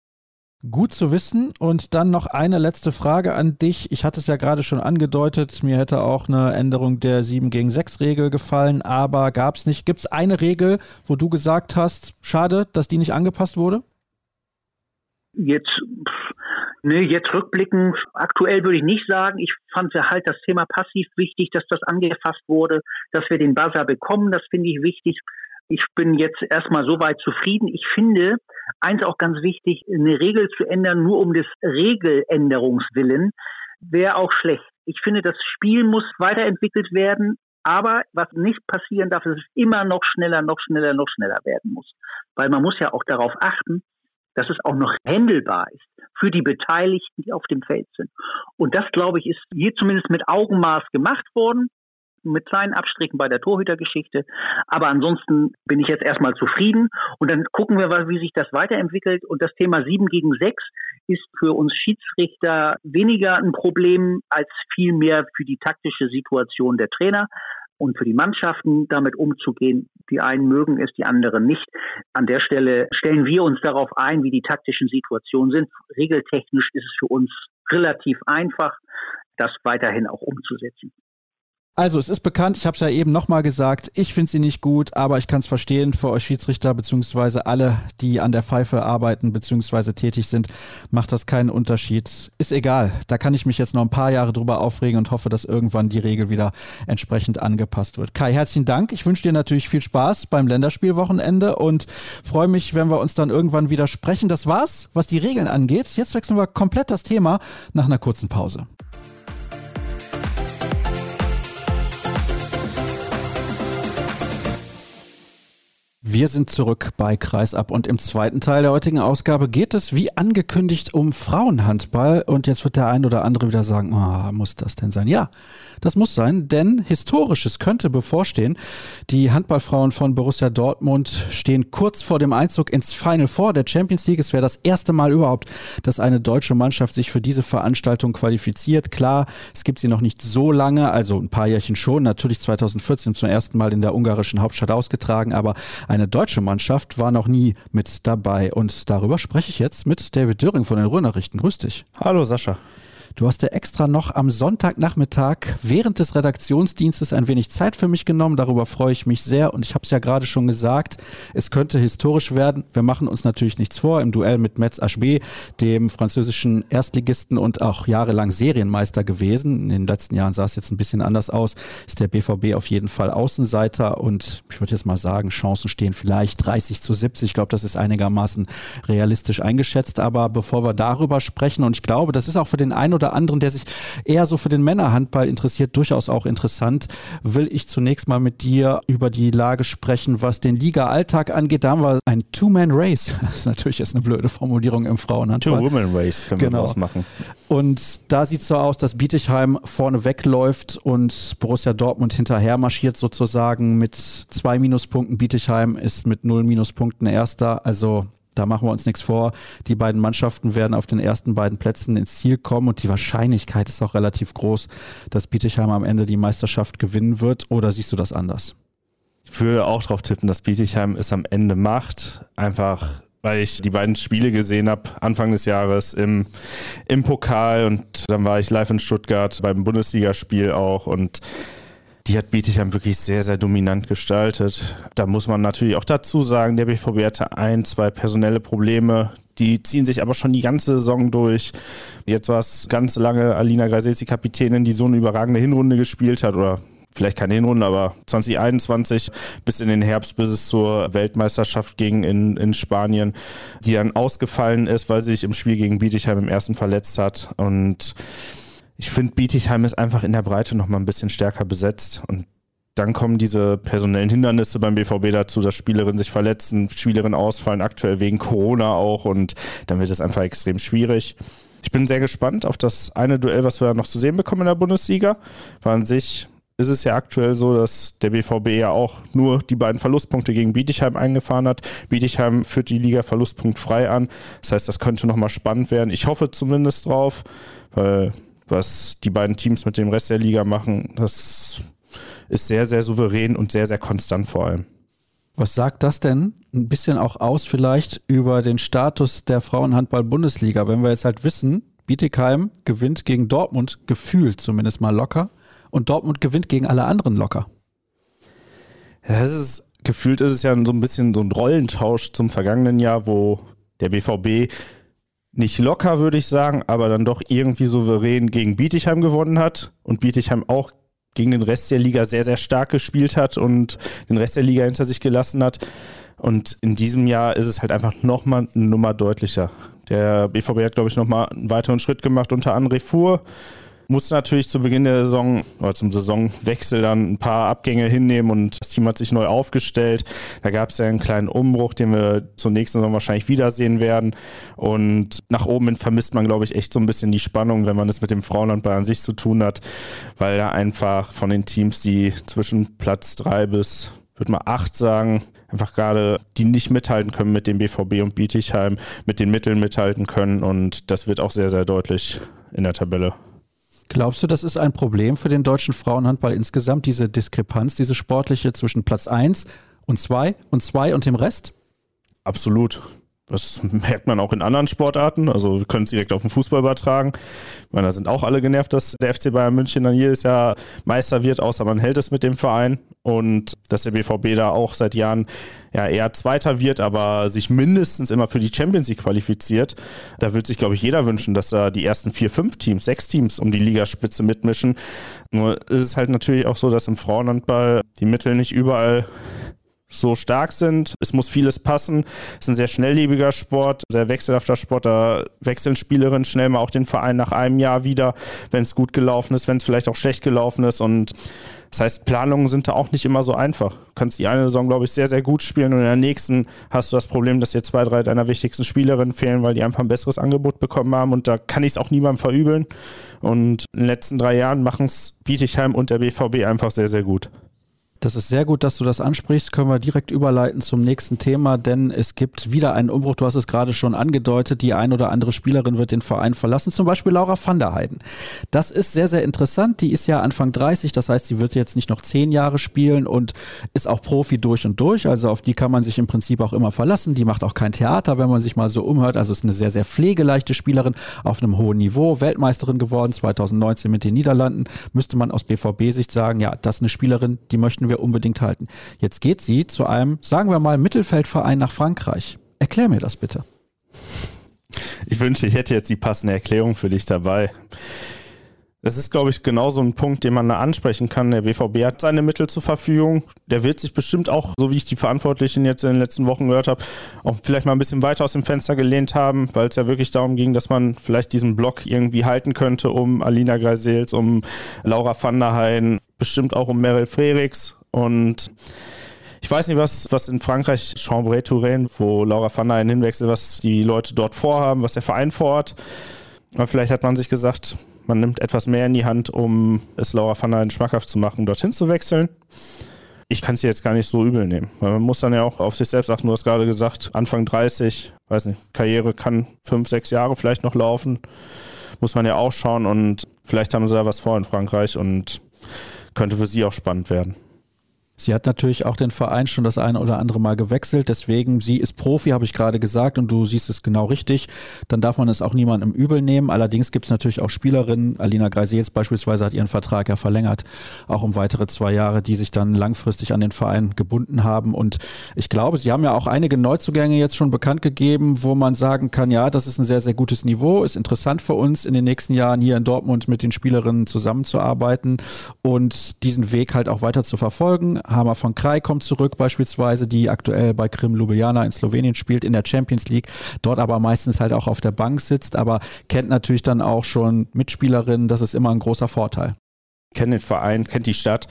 Gut zu wissen. Und dann noch eine letzte Frage an dich. Ich hatte es ja gerade schon angedeutet, mir hätte auch eine Änderung der 7 gegen 6 Regel gefallen, aber gab es nicht. Gibt es eine Regel, wo du gesagt hast, schade, dass die nicht angepasst wurde? Jetzt, nee, jetzt rückblickend, aktuell würde ich nicht sagen. Ich fand ja halt das Thema passiv wichtig, dass das angefasst wurde, dass wir den Buzzer bekommen, das finde ich wichtig. Ich bin jetzt erstmal soweit zufrieden. Ich finde, eins auch ganz wichtig, eine Regel zu ändern, nur um des Regeländerungswillen, wäre auch schlecht. Ich finde, das Spiel muss weiterentwickelt werden, aber was nicht passieren darf, ist, dass es immer noch schneller, noch schneller, noch schneller werden muss. Weil man muss ja auch darauf achten, dass es auch noch händelbar ist für die Beteiligten, die auf dem Feld sind. Und das, glaube ich, ist hier zumindest mit Augenmaß gemacht worden, mit kleinen Abstrichen bei der Torhütergeschichte. Aber ansonsten bin ich jetzt erstmal zufrieden und dann gucken wir, wie sich das weiterentwickelt. Und das Thema 7 gegen 6 ist für uns Schiedsrichter weniger ein Problem als vielmehr für die taktische Situation der Trainer und für die Mannschaften damit umzugehen. Die einen mögen es, die anderen nicht. An der Stelle stellen wir uns darauf ein, wie die taktischen Situationen sind. Regeltechnisch ist es für uns relativ einfach, das weiterhin auch umzusetzen. Also es ist bekannt, ich habe es ja eben nochmal gesagt, ich finde sie nicht gut, aber ich kann es verstehen für euch Schiedsrichter beziehungsweise alle, die an der Pfeife arbeiten beziehungsweise tätig sind, macht das keinen Unterschied. Ist egal, da kann ich mich jetzt noch ein paar Jahre drüber aufregen und hoffe, dass irgendwann die Regel wieder entsprechend angepasst wird. Kai, herzlichen Dank. Ich wünsche dir natürlich viel Spaß beim Länderspielwochenende und freue mich, wenn wir uns dann irgendwann wieder sprechen. Das war's, was die Regeln angeht. Jetzt wechseln wir komplett das Thema nach einer kurzen Pause. Wir sind zurück bei Kreisab und im zweiten Teil der heutigen Ausgabe geht es wie angekündigt um Frauenhandball und jetzt wird der ein oder andere wieder sagen, oh, muss das denn sein? Ja, das muss sein, denn historisches könnte bevorstehen. Die Handballfrauen von Borussia Dortmund stehen kurz vor dem Einzug ins Final Four der Champions League. Es wäre das erste Mal überhaupt, dass eine deutsche Mannschaft sich für diese Veranstaltung qualifiziert. Klar, es gibt sie noch nicht so lange, also ein paar Jährchen schon, natürlich 2014 zum ersten Mal in der ungarischen Hauptstadt ausgetragen, aber ein eine deutsche Mannschaft war noch nie mit dabei. Und darüber spreche ich jetzt mit David Döring von den Ruhrnachrichten. Grüß dich. Hallo Sascha. Du hast dir extra noch am Sonntagnachmittag während des Redaktionsdienstes ein wenig Zeit für mich genommen. Darüber freue ich mich sehr. Und ich habe es ja gerade schon gesagt, es könnte historisch werden. Wir machen uns natürlich nichts vor. Im Duell mit Metz HB, dem französischen Erstligisten und auch jahrelang Serienmeister gewesen. In den letzten Jahren sah es jetzt ein bisschen anders aus. Ist der BVB auf jeden Fall Außenseiter. Und ich würde jetzt mal sagen, Chancen stehen vielleicht 30 zu 70. Ich glaube, das ist einigermaßen realistisch eingeschätzt. Aber bevor wir darüber sprechen, und ich glaube, das ist auch für den einen oder anderen, der sich eher so für den Männerhandball interessiert, durchaus auch interessant, will ich zunächst mal mit dir über die Lage sprechen, was den Liga-Alltag angeht. Da haben wir ein Two-Man-Race. Das ist natürlich jetzt eine blöde Formulierung im Frauenhandball. Two-Woman-Race können genau. wir daraus machen. Und da sieht es so aus, dass Bietigheim vorne wegläuft und Borussia Dortmund hinterher marschiert sozusagen mit zwei Minuspunkten. Bietigheim ist mit null Minuspunkten Erster. Also da machen wir uns nichts vor. Die beiden Mannschaften werden auf den ersten beiden Plätzen ins Ziel kommen und die Wahrscheinlichkeit ist auch relativ groß, dass Bietigheim am Ende die Meisterschaft gewinnen wird. Oder siehst du das anders? Ich würde auch darauf tippen, dass Bietigheim es am Ende macht. Einfach weil ich die beiden Spiele gesehen habe, Anfang des Jahres im, im Pokal und dann war ich live in Stuttgart beim Bundesligaspiel auch und die hat Bietigheim wirklich sehr, sehr dominant gestaltet. Da muss man natürlich auch dazu sagen, der BVB hatte ein, zwei personelle Probleme. Die ziehen sich aber schon die ganze Saison durch. Jetzt war es ganz lange Alina Grazesi Kapitänin, die so eine überragende Hinrunde gespielt hat oder vielleicht keine Hinrunde, aber 2021 bis in den Herbst, bis es zur Weltmeisterschaft ging in, in Spanien, die dann ausgefallen ist, weil sie sich im Spiel gegen Bietigheim im ersten verletzt hat. Und ich finde, Bietigheim ist einfach in der Breite noch mal ein bisschen stärker besetzt und dann kommen diese personellen Hindernisse beim BVB dazu, dass Spielerinnen sich verletzen, Spielerinnen ausfallen, aktuell wegen Corona auch und dann wird es einfach extrem schwierig. Ich bin sehr gespannt auf das eine Duell, was wir noch zu sehen bekommen in der Bundesliga. Weil an sich ist es ja aktuell so, dass der BVB ja auch nur die beiden Verlustpunkte gegen Bietigheim eingefahren hat. Bietigheim führt die Liga verlustpunktfrei an. Das heißt, das könnte nochmal spannend werden. Ich hoffe zumindest drauf, weil was die beiden Teams mit dem Rest der Liga machen, das ist sehr, sehr souverän und sehr, sehr konstant vor allem. Was sagt das denn ein bisschen auch aus vielleicht über den Status der Frauenhandball-Bundesliga, wenn wir jetzt halt wissen, Bietigheim gewinnt gegen Dortmund gefühlt zumindest mal locker und Dortmund gewinnt gegen alle anderen locker? Ja, es ist, gefühlt ist es ja so ein bisschen so ein Rollentausch zum vergangenen Jahr, wo der BVB nicht locker, würde ich sagen, aber dann doch irgendwie souverän gegen Bietigheim gewonnen hat und Bietigheim auch gegen den Rest der Liga sehr, sehr stark gespielt hat und den Rest der Liga hinter sich gelassen hat. Und in diesem Jahr ist es halt einfach nochmal eine Nummer deutlicher. Der BVB hat, glaube ich, nochmal einen weiteren Schritt gemacht unter André Fuhr musste natürlich zu Beginn der Saison oder zum Saisonwechsel dann ein paar Abgänge hinnehmen und das Team hat sich neu aufgestellt. Da gab es ja einen kleinen Umbruch, den wir zur nächsten Saison wahrscheinlich wiedersehen werden. Und nach oben hin vermisst man, glaube ich, echt so ein bisschen die Spannung, wenn man es mit dem Frauenhandball an sich zu tun hat, weil da einfach von den Teams, die zwischen Platz drei bis würde mal acht sagen, einfach gerade die nicht mithalten können mit dem BVB und Bietigheim, mit den Mitteln mithalten können und das wird auch sehr, sehr deutlich in der Tabelle. Glaubst du, das ist ein Problem für den deutschen Frauenhandball insgesamt, diese Diskrepanz, diese sportliche zwischen Platz 1 und 2 und 2 und dem Rest? Absolut. Das merkt man auch in anderen Sportarten. Also wir können es direkt auf den Fußball übertragen. Ich meine, da sind auch alle genervt, dass der FC Bayern München dann jedes Jahr Meister wird, außer man hält es mit dem Verein. Und dass der BVB da auch seit Jahren ja eher Zweiter wird, aber sich mindestens immer für die Champions League qualifiziert. Da wird sich, glaube ich, jeder wünschen, dass da die ersten vier, fünf Teams, sechs Teams um die Ligaspitze mitmischen. Nur ist es halt natürlich auch so, dass im Frauenhandball die Mittel nicht überall so stark sind. Es muss vieles passen. Es ist ein sehr schnelllebiger Sport, sehr wechselhafter Sport. Da wechseln Spielerinnen schnell mal auch den Verein nach einem Jahr wieder, wenn es gut gelaufen ist, wenn es vielleicht auch schlecht gelaufen ist. Und das heißt, Planungen sind da auch nicht immer so einfach. Du kannst die eine Saison, glaube ich, sehr, sehr gut spielen und in der nächsten hast du das Problem, dass dir zwei, drei deiner wichtigsten Spielerinnen fehlen, weil die einfach ein besseres Angebot bekommen haben. Und da kann ich es auch niemandem verübeln. Und in den letzten drei Jahren machen es Bietigheim und der BVB einfach sehr, sehr gut. Das ist sehr gut, dass du das ansprichst. Können wir direkt überleiten zum nächsten Thema, denn es gibt wieder einen Umbruch. Du hast es gerade schon angedeutet. Die ein oder andere Spielerin wird den Verein verlassen, zum Beispiel Laura van der Heiden. Das ist sehr, sehr interessant. Die ist ja Anfang 30, das heißt, sie wird jetzt nicht noch zehn Jahre spielen und ist auch Profi durch und durch. Also auf die kann man sich im Prinzip auch immer verlassen. Die macht auch kein Theater, wenn man sich mal so umhört. Also ist eine sehr, sehr pflegeleichte Spielerin auf einem hohen Niveau. Weltmeisterin geworden 2019 mit den Niederlanden. Müsste man aus BVB-Sicht sagen, ja, das ist eine Spielerin, die möchten wir unbedingt halten. Jetzt geht sie zu einem, sagen wir mal, Mittelfeldverein nach Frankreich. Erklär mir das bitte. Ich wünschte, ich hätte jetzt die passende Erklärung für dich dabei. Das ist, glaube ich, genauso ein Punkt, den man da ansprechen kann. Der BVB hat seine Mittel zur Verfügung. Der wird sich bestimmt auch, so wie ich die Verantwortlichen jetzt in den letzten Wochen gehört habe, auch vielleicht mal ein bisschen weiter aus dem Fenster gelehnt haben, weil es ja wirklich darum ging, dass man vielleicht diesen Block irgendwie halten könnte um Alina Greisels, um Laura van der Heyen, bestimmt auch um Meryl Frerichs und ich weiß nicht, was, was in Frankreich, Chambray-Touraine, wo Laura van der hinwechselt, was die Leute dort vorhaben, was der Verein vorhat. Aber vielleicht hat man sich gesagt, man nimmt etwas mehr in die Hand, um es Laura van der schmackhaft zu machen, dorthin zu wechseln. Ich kann es jetzt gar nicht so übel nehmen. Weil man muss dann ja auch auf sich selbst achten. Du hast gerade gesagt, Anfang 30, weiß nicht, Karriere kann fünf, sechs Jahre vielleicht noch laufen. Muss man ja auch schauen und vielleicht haben sie da was vor in Frankreich und könnte für sie auch spannend werden. Sie hat natürlich auch den Verein schon das eine oder andere Mal gewechselt. Deswegen, sie ist Profi, habe ich gerade gesagt, und du siehst es genau richtig. Dann darf man es auch niemandem übel nehmen. Allerdings gibt es natürlich auch Spielerinnen. Alina Greisels beispielsweise hat ihren Vertrag ja verlängert, auch um weitere zwei Jahre, die sich dann langfristig an den Verein gebunden haben. Und ich glaube, sie haben ja auch einige Neuzugänge jetzt schon bekannt gegeben, wo man sagen kann, ja, das ist ein sehr, sehr gutes Niveau, ist interessant für uns in den nächsten Jahren hier in Dortmund mit den Spielerinnen zusammenzuarbeiten und diesen Weg halt auch weiter zu verfolgen Hammer von Kraj kommt zurück beispielsweise, die aktuell bei Krim Ljubljana in Slowenien spielt, in der Champions League, dort aber meistens halt auch auf der Bank sitzt, aber kennt natürlich dann auch schon Mitspielerinnen, das ist immer ein großer Vorteil. kennt den Verein, kennt die Stadt,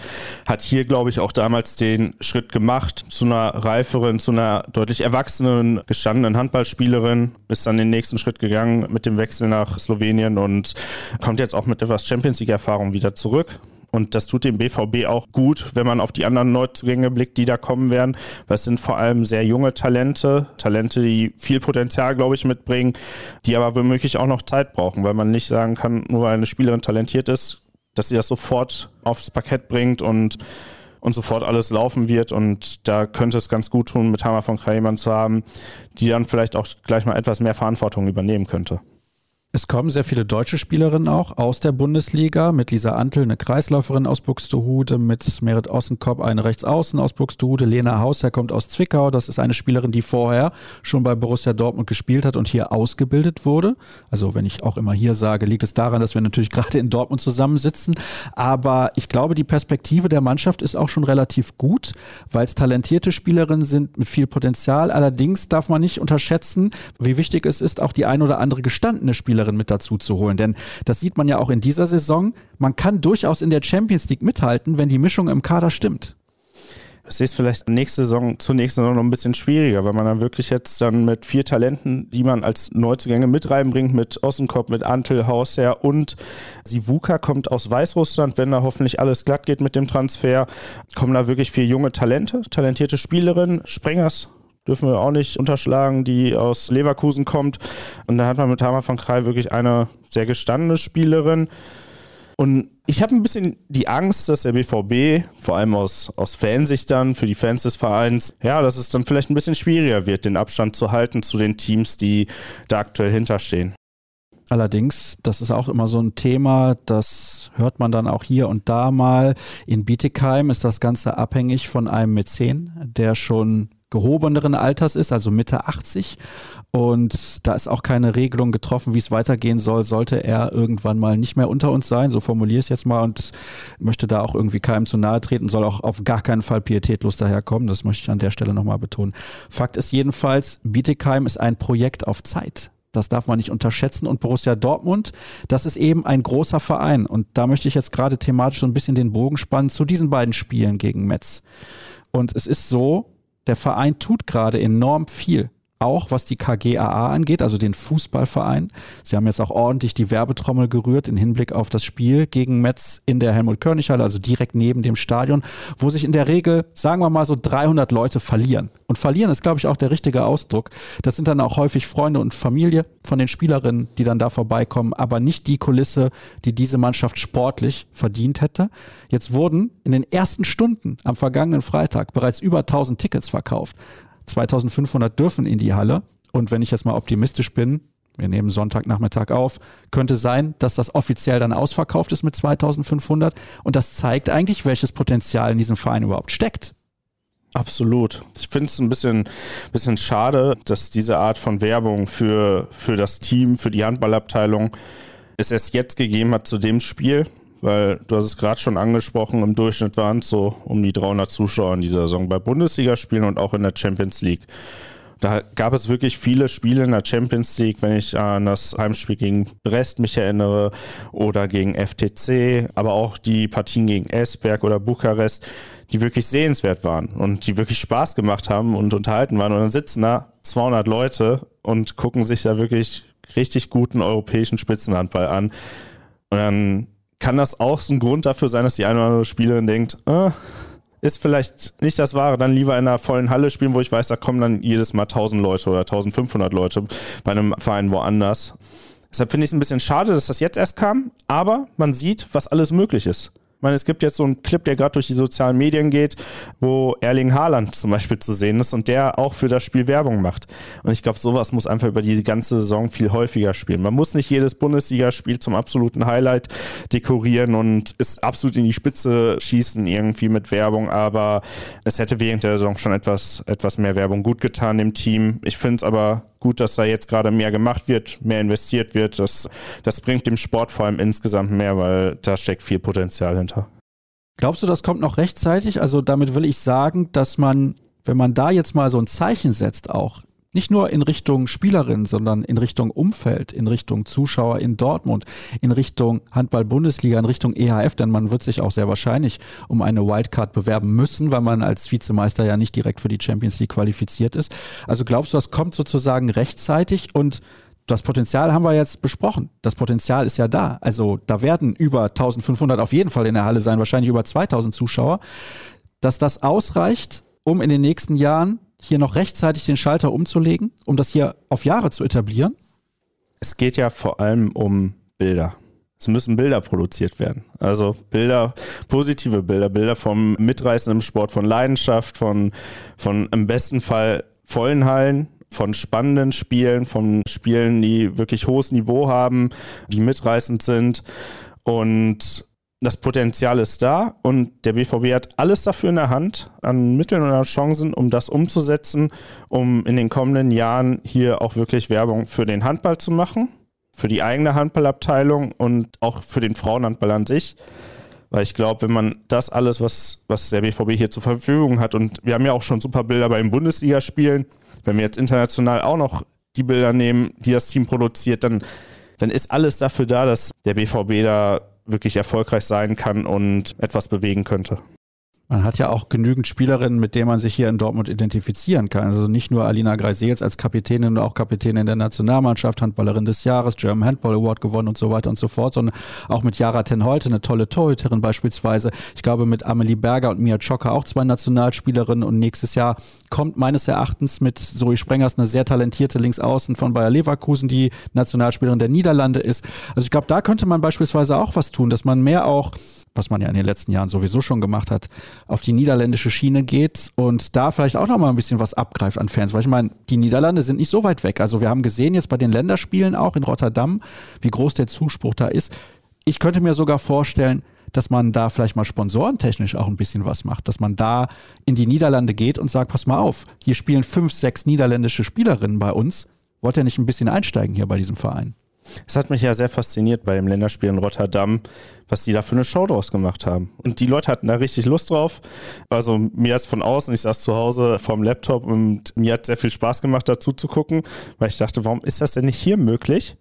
hat hier, glaube ich, auch damals den Schritt gemacht zu einer reiferen, zu einer deutlich erwachsenen, gestandenen Handballspielerin, ist dann den nächsten Schritt gegangen mit dem Wechsel nach Slowenien und kommt jetzt auch mit etwas Champions League-Erfahrung wieder zurück. Und das tut dem BVB auch gut, wenn man auf die anderen Neuzugänge blickt, die da kommen werden. Weil es sind vor allem sehr junge Talente, Talente, die viel Potenzial, glaube ich, mitbringen, die aber womöglich auch noch Zeit brauchen, weil man nicht sagen kann, nur weil eine Spielerin talentiert ist, dass sie das sofort aufs Parkett bringt und, und sofort alles laufen wird. Und da könnte es ganz gut tun, mit Hammer von Kreimann zu haben, die dann vielleicht auch gleich mal etwas mehr Verantwortung übernehmen könnte. Es kommen sehr viele deutsche Spielerinnen auch aus der Bundesliga, mit Lisa Antl, eine Kreisläuferin aus Buxtehude, mit Merit Ossenkopf, eine Rechtsaußen aus Buxtehude, Lena Hausherr kommt aus Zwickau, das ist eine Spielerin, die vorher schon bei Borussia Dortmund gespielt hat und hier ausgebildet wurde. Also wenn ich auch immer hier sage, liegt es daran, dass wir natürlich gerade in Dortmund zusammensitzen, aber ich glaube, die Perspektive der Mannschaft ist auch schon relativ gut, weil es talentierte Spielerinnen sind mit viel Potenzial. Allerdings darf man nicht unterschätzen, wie wichtig es ist, auch die ein oder andere gestandene Spielerin Spielerin mit dazu zu holen. Denn das sieht man ja auch in dieser Saison. Man kann durchaus in der Champions League mithalten, wenn die Mischung im Kader stimmt. Ich sehe es vielleicht nächste Saison, zur nächsten Saison noch ein bisschen schwieriger, weil man dann wirklich jetzt dann mit vier Talenten, die man als Neuzugänge mit reinbringt, mit Ossenkopf, mit Antel, Hausherr und Sivuka kommt aus Weißrussland, wenn da hoffentlich alles glatt geht mit dem Transfer, kommen da wirklich vier junge Talente, talentierte Spielerinnen, Sprengers dürfen wir auch nicht unterschlagen, die aus Leverkusen kommt. Und dann hat man mit Hammer von Krei wirklich eine sehr gestandene Spielerin. Und ich habe ein bisschen die Angst, dass der BVB, vor allem aus, aus Fansicht dann, für die Fans des Vereins, ja, dass es dann vielleicht ein bisschen schwieriger wird, den Abstand zu halten zu den Teams, die da aktuell hinterstehen. Allerdings, das ist auch immer so ein Thema, das hört man dann auch hier und da mal. In Bietigheim ist das Ganze abhängig von einem Mäzen, der schon gehobeneren Alters ist, also Mitte 80. Und da ist auch keine Regelung getroffen, wie es weitergehen soll, sollte er irgendwann mal nicht mehr unter uns sein. So formuliere ich es jetzt mal und möchte da auch irgendwie keinem zu nahe treten, soll auch auf gar keinen Fall pietätlos daherkommen. Das möchte ich an der Stelle nochmal betonen. Fakt ist jedenfalls, Bietigheim ist ein Projekt auf Zeit. Das darf man nicht unterschätzen. Und Borussia Dortmund, das ist eben ein großer Verein. Und da möchte ich jetzt gerade thematisch so ein bisschen den Bogen spannen zu diesen beiden Spielen gegen Metz. Und es ist so, der Verein tut gerade enorm viel auch was die KGAA angeht, also den Fußballverein. Sie haben jetzt auch ordentlich die Werbetrommel gerührt in Hinblick auf das Spiel gegen Metz in der Helmut-Körnig-Halle, also direkt neben dem Stadion, wo sich in der Regel, sagen wir mal so 300 Leute verlieren. Und verlieren ist, glaube ich, auch der richtige Ausdruck. Das sind dann auch häufig Freunde und Familie von den Spielerinnen, die dann da vorbeikommen, aber nicht die Kulisse, die diese Mannschaft sportlich verdient hätte. Jetzt wurden in den ersten Stunden am vergangenen Freitag bereits über 1000 Tickets verkauft. 2500 dürfen in die Halle. Und wenn ich jetzt mal optimistisch bin, wir nehmen Sonntagnachmittag auf, könnte sein, dass das offiziell dann ausverkauft ist mit 2500. Und das zeigt eigentlich, welches Potenzial in diesem Verein überhaupt steckt. Absolut. Ich finde es ein bisschen, bisschen schade, dass diese Art von Werbung für, für das Team, für die Handballabteilung es erst jetzt gegeben hat zu dem Spiel weil du hast es gerade schon angesprochen, im Durchschnitt waren es so um die 300 Zuschauer in dieser Saison bei Bundesligaspielen und auch in der Champions League. Da gab es wirklich viele Spiele in der Champions League, wenn ich an das Heimspiel gegen Brest mich erinnere oder gegen FTC, aber auch die Partien gegen Esberg oder Bukarest, die wirklich sehenswert waren und die wirklich Spaß gemacht haben und unterhalten waren. Und dann sitzen da 200 Leute und gucken sich da wirklich richtig guten europäischen Spitzenhandball an. Und dann kann das auch so ein Grund dafür sein, dass die eine oder andere Spielerin denkt, äh, ist vielleicht nicht das Wahre, dann lieber in einer vollen Halle spielen, wo ich weiß, da kommen dann jedes Mal 1000 Leute oder 1500 Leute bei einem Verein woanders. Deshalb finde ich es ein bisschen schade, dass das jetzt erst kam, aber man sieht, was alles möglich ist. Ich meine, es gibt jetzt so einen Clip, der gerade durch die sozialen Medien geht, wo Erling Haaland zum Beispiel zu sehen ist und der auch für das Spiel Werbung macht. Und ich glaube, sowas muss einfach über die ganze Saison viel häufiger spielen. Man muss nicht jedes Bundesligaspiel zum absoluten Highlight dekorieren und es absolut in die Spitze schießen irgendwie mit Werbung, aber es hätte während der Saison schon etwas, etwas mehr Werbung gut getan dem Team. Ich finde es aber gut, dass da jetzt gerade mehr gemacht wird, mehr investiert wird. Das, das bringt dem Sport vor allem insgesamt mehr, weil da steckt viel Potenzial hinter. Glaubst du, das kommt noch rechtzeitig? Also damit will ich sagen, dass man, wenn man da jetzt mal so ein Zeichen setzt, auch Nicht nur in Richtung Spielerin, sondern in Richtung Umfeld, in Richtung Zuschauer in Dortmund, in Richtung Handball-Bundesliga, in Richtung EHF, denn man wird sich auch sehr wahrscheinlich um eine Wildcard bewerben müssen, weil man als Vizemeister ja nicht direkt für die Champions League qualifiziert ist. Also glaubst du, das kommt sozusagen rechtzeitig und das Potenzial haben wir jetzt besprochen. Das Potenzial ist ja da. Also da werden über 1500 auf jeden Fall in der Halle sein, wahrscheinlich über 2000 Zuschauer. Dass das ausreicht, um in den nächsten Jahren hier noch rechtzeitig den Schalter umzulegen, um das hier auf Jahre zu etablieren? Es geht ja vor allem um Bilder. Es müssen Bilder produziert werden. Also Bilder, positive Bilder, Bilder vom mitreißenden Sport, von Leidenschaft, von, von im besten Fall vollen Hallen, von spannenden Spielen, von Spielen, die wirklich hohes Niveau haben, die mitreißend sind. Und das Potenzial ist da und der BVB hat alles dafür in der Hand, an Mitteln und an Chancen, um das umzusetzen, um in den kommenden Jahren hier auch wirklich Werbung für den Handball zu machen, für die eigene Handballabteilung und auch für den Frauenhandball an sich. Weil ich glaube, wenn man das alles, was, was der BVB hier zur Verfügung hat, und wir haben ja auch schon super Bilder bei den Bundesligaspielen, wenn wir jetzt international auch noch die Bilder nehmen, die das Team produziert, dann, dann ist alles dafür da, dass der BVB da wirklich erfolgreich sein kann und etwas bewegen könnte. Man hat ja auch genügend Spielerinnen, mit denen man sich hier in Dortmund identifizieren kann. Also nicht nur Alina Greisels als Kapitänin und auch Kapitänin der Nationalmannschaft, Handballerin des Jahres, German Handball Award gewonnen und so weiter und so fort, sondern auch mit Jara Ten Holte, eine tolle Torhüterin beispielsweise. Ich glaube mit Amelie Berger und Mia Chocker auch zwei Nationalspielerinnen und nächstes Jahr kommt meines Erachtens mit Zoe Sprengers eine sehr talentierte Linksaußen von Bayer Leverkusen, die Nationalspielerin der Niederlande ist. Also ich glaube, da könnte man beispielsweise auch was tun, dass man mehr auch was man ja in den letzten Jahren sowieso schon gemacht hat, auf die niederländische Schiene geht und da vielleicht auch noch mal ein bisschen was abgreift an Fans. Weil ich meine, die Niederlande sind nicht so weit weg. Also wir haben gesehen jetzt bei den Länderspielen auch in Rotterdam, wie groß der Zuspruch da ist. Ich könnte mir sogar vorstellen, dass man da vielleicht mal sponsorentechnisch auch ein bisschen was macht, dass man da in die Niederlande geht und sagt, pass mal auf, hier spielen fünf, sechs niederländische Spielerinnen bei uns. Wollt ihr nicht ein bisschen einsteigen hier bei diesem Verein? Es hat mich ja sehr fasziniert bei dem Länderspiel in Rotterdam, was die da für eine Show draus gemacht haben. Und die Leute hatten da richtig Lust drauf. Also mir ist von außen, ich saß zu Hause vorm Laptop und mir hat sehr viel Spaß gemacht, dazu zu gucken, weil ich dachte, warum ist das denn nicht hier möglich?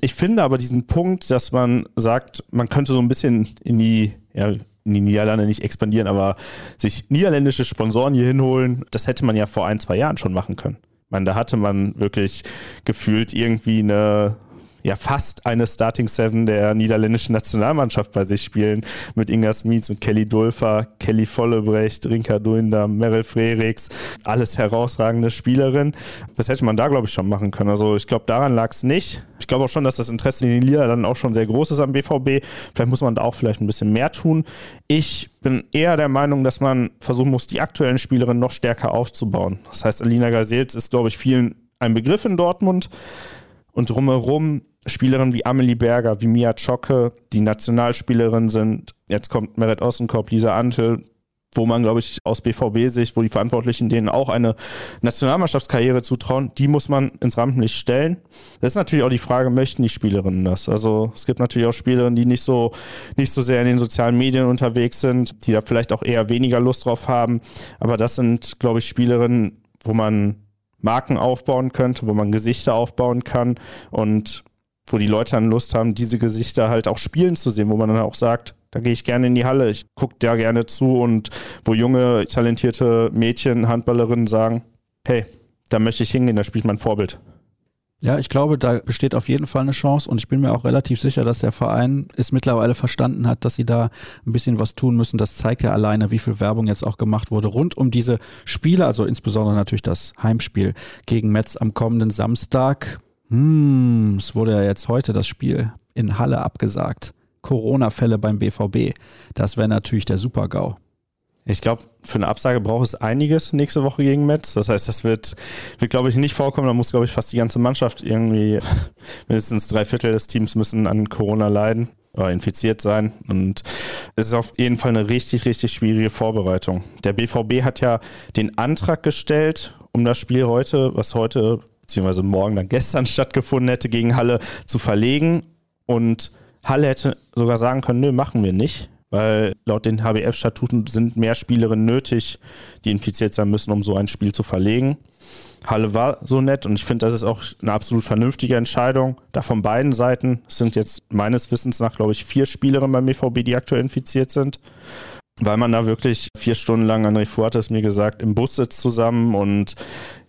Ich finde aber diesen Punkt, dass man sagt, man könnte so ein bisschen in die, ja, in die Niederlande nicht expandieren, aber sich niederländische Sponsoren hier hinholen, das hätte man ja vor ein, zwei Jahren schon machen können. Man, da hatte man wirklich gefühlt irgendwie eine ja fast eine Starting Seven der niederländischen Nationalmannschaft bei sich spielen. Mit Inga Smits, mit Kelly Dulfer, Kelly Vollebrecht, Rinka Duinder, Meryl Frerichs. Alles herausragende Spielerin. Das hätte man da, glaube ich, schon machen können. Also ich glaube, daran lag es nicht. Ich glaube auch schon, dass das Interesse in den Niederlanden auch schon sehr groß ist am BVB. Vielleicht muss man da auch vielleicht ein bisschen mehr tun. Ich bin eher der Meinung, dass man versuchen muss, die aktuellen Spielerinnen noch stärker aufzubauen. Das heißt, Alina Gazels ist, glaube ich, vielen ein Begriff in Dortmund. Und drumherum Spielerinnen wie Amelie Berger, wie Mia Zschocke, die Nationalspielerin sind. Jetzt kommt Merit Ossenkorb, Lisa Antel, wo man, glaube ich, aus BVB-Sicht, wo die Verantwortlichen denen auch eine Nationalmannschaftskarriere zutrauen, die muss man ins Rampenlicht stellen. Das ist natürlich auch die Frage, möchten die Spielerinnen das? Also es gibt natürlich auch Spielerinnen, die nicht so, nicht so sehr in den sozialen Medien unterwegs sind, die da vielleicht auch eher weniger Lust drauf haben. Aber das sind, glaube ich, Spielerinnen, wo man Marken aufbauen könnte, wo man Gesichter aufbauen kann und wo die Leute dann Lust haben, diese Gesichter halt auch spielen zu sehen, wo man dann auch sagt, da gehe ich gerne in die Halle, ich gucke da gerne zu und wo junge, talentierte Mädchen, Handballerinnen sagen, hey, da möchte ich hingehen, da spielt mein Vorbild. Ja, ich glaube, da besteht auf jeden Fall eine Chance und ich bin mir auch relativ sicher, dass der Verein es mittlerweile verstanden hat, dass sie da ein bisschen was tun müssen. Das zeigt ja alleine, wie viel Werbung jetzt auch gemacht wurde rund um diese Spiele, also insbesondere natürlich das Heimspiel gegen Metz am kommenden Samstag. Hm, es wurde ja jetzt heute das Spiel in Halle abgesagt. Corona-Fälle beim BVB. Das wäre natürlich der Super-GAU. Ich glaube, für eine Absage braucht es einiges nächste Woche gegen Metz. Das heißt, das wird, wird glaube ich, nicht vorkommen. Da muss, glaube ich, fast die ganze Mannschaft irgendwie, mindestens drei Viertel des Teams müssen an Corona leiden oder infiziert sein. Und es ist auf jeden Fall eine richtig, richtig schwierige Vorbereitung. Der BVB hat ja den Antrag gestellt, um das Spiel heute, was heute beziehungsweise morgen dann gestern stattgefunden hätte, gegen Halle zu verlegen. Und Halle hätte sogar sagen können, nö, machen wir nicht, weil laut den HBF-Statuten sind mehr Spielerinnen nötig, die infiziert sein müssen, um so ein Spiel zu verlegen. Halle war so nett und ich finde, das ist auch eine absolut vernünftige Entscheidung. Da von beiden Seiten sind jetzt meines Wissens nach, glaube ich, vier Spielerinnen beim BVB, die aktuell infiziert sind weil man da wirklich vier Stunden lang, André hat es mir gesagt, im Bus sitzt zusammen und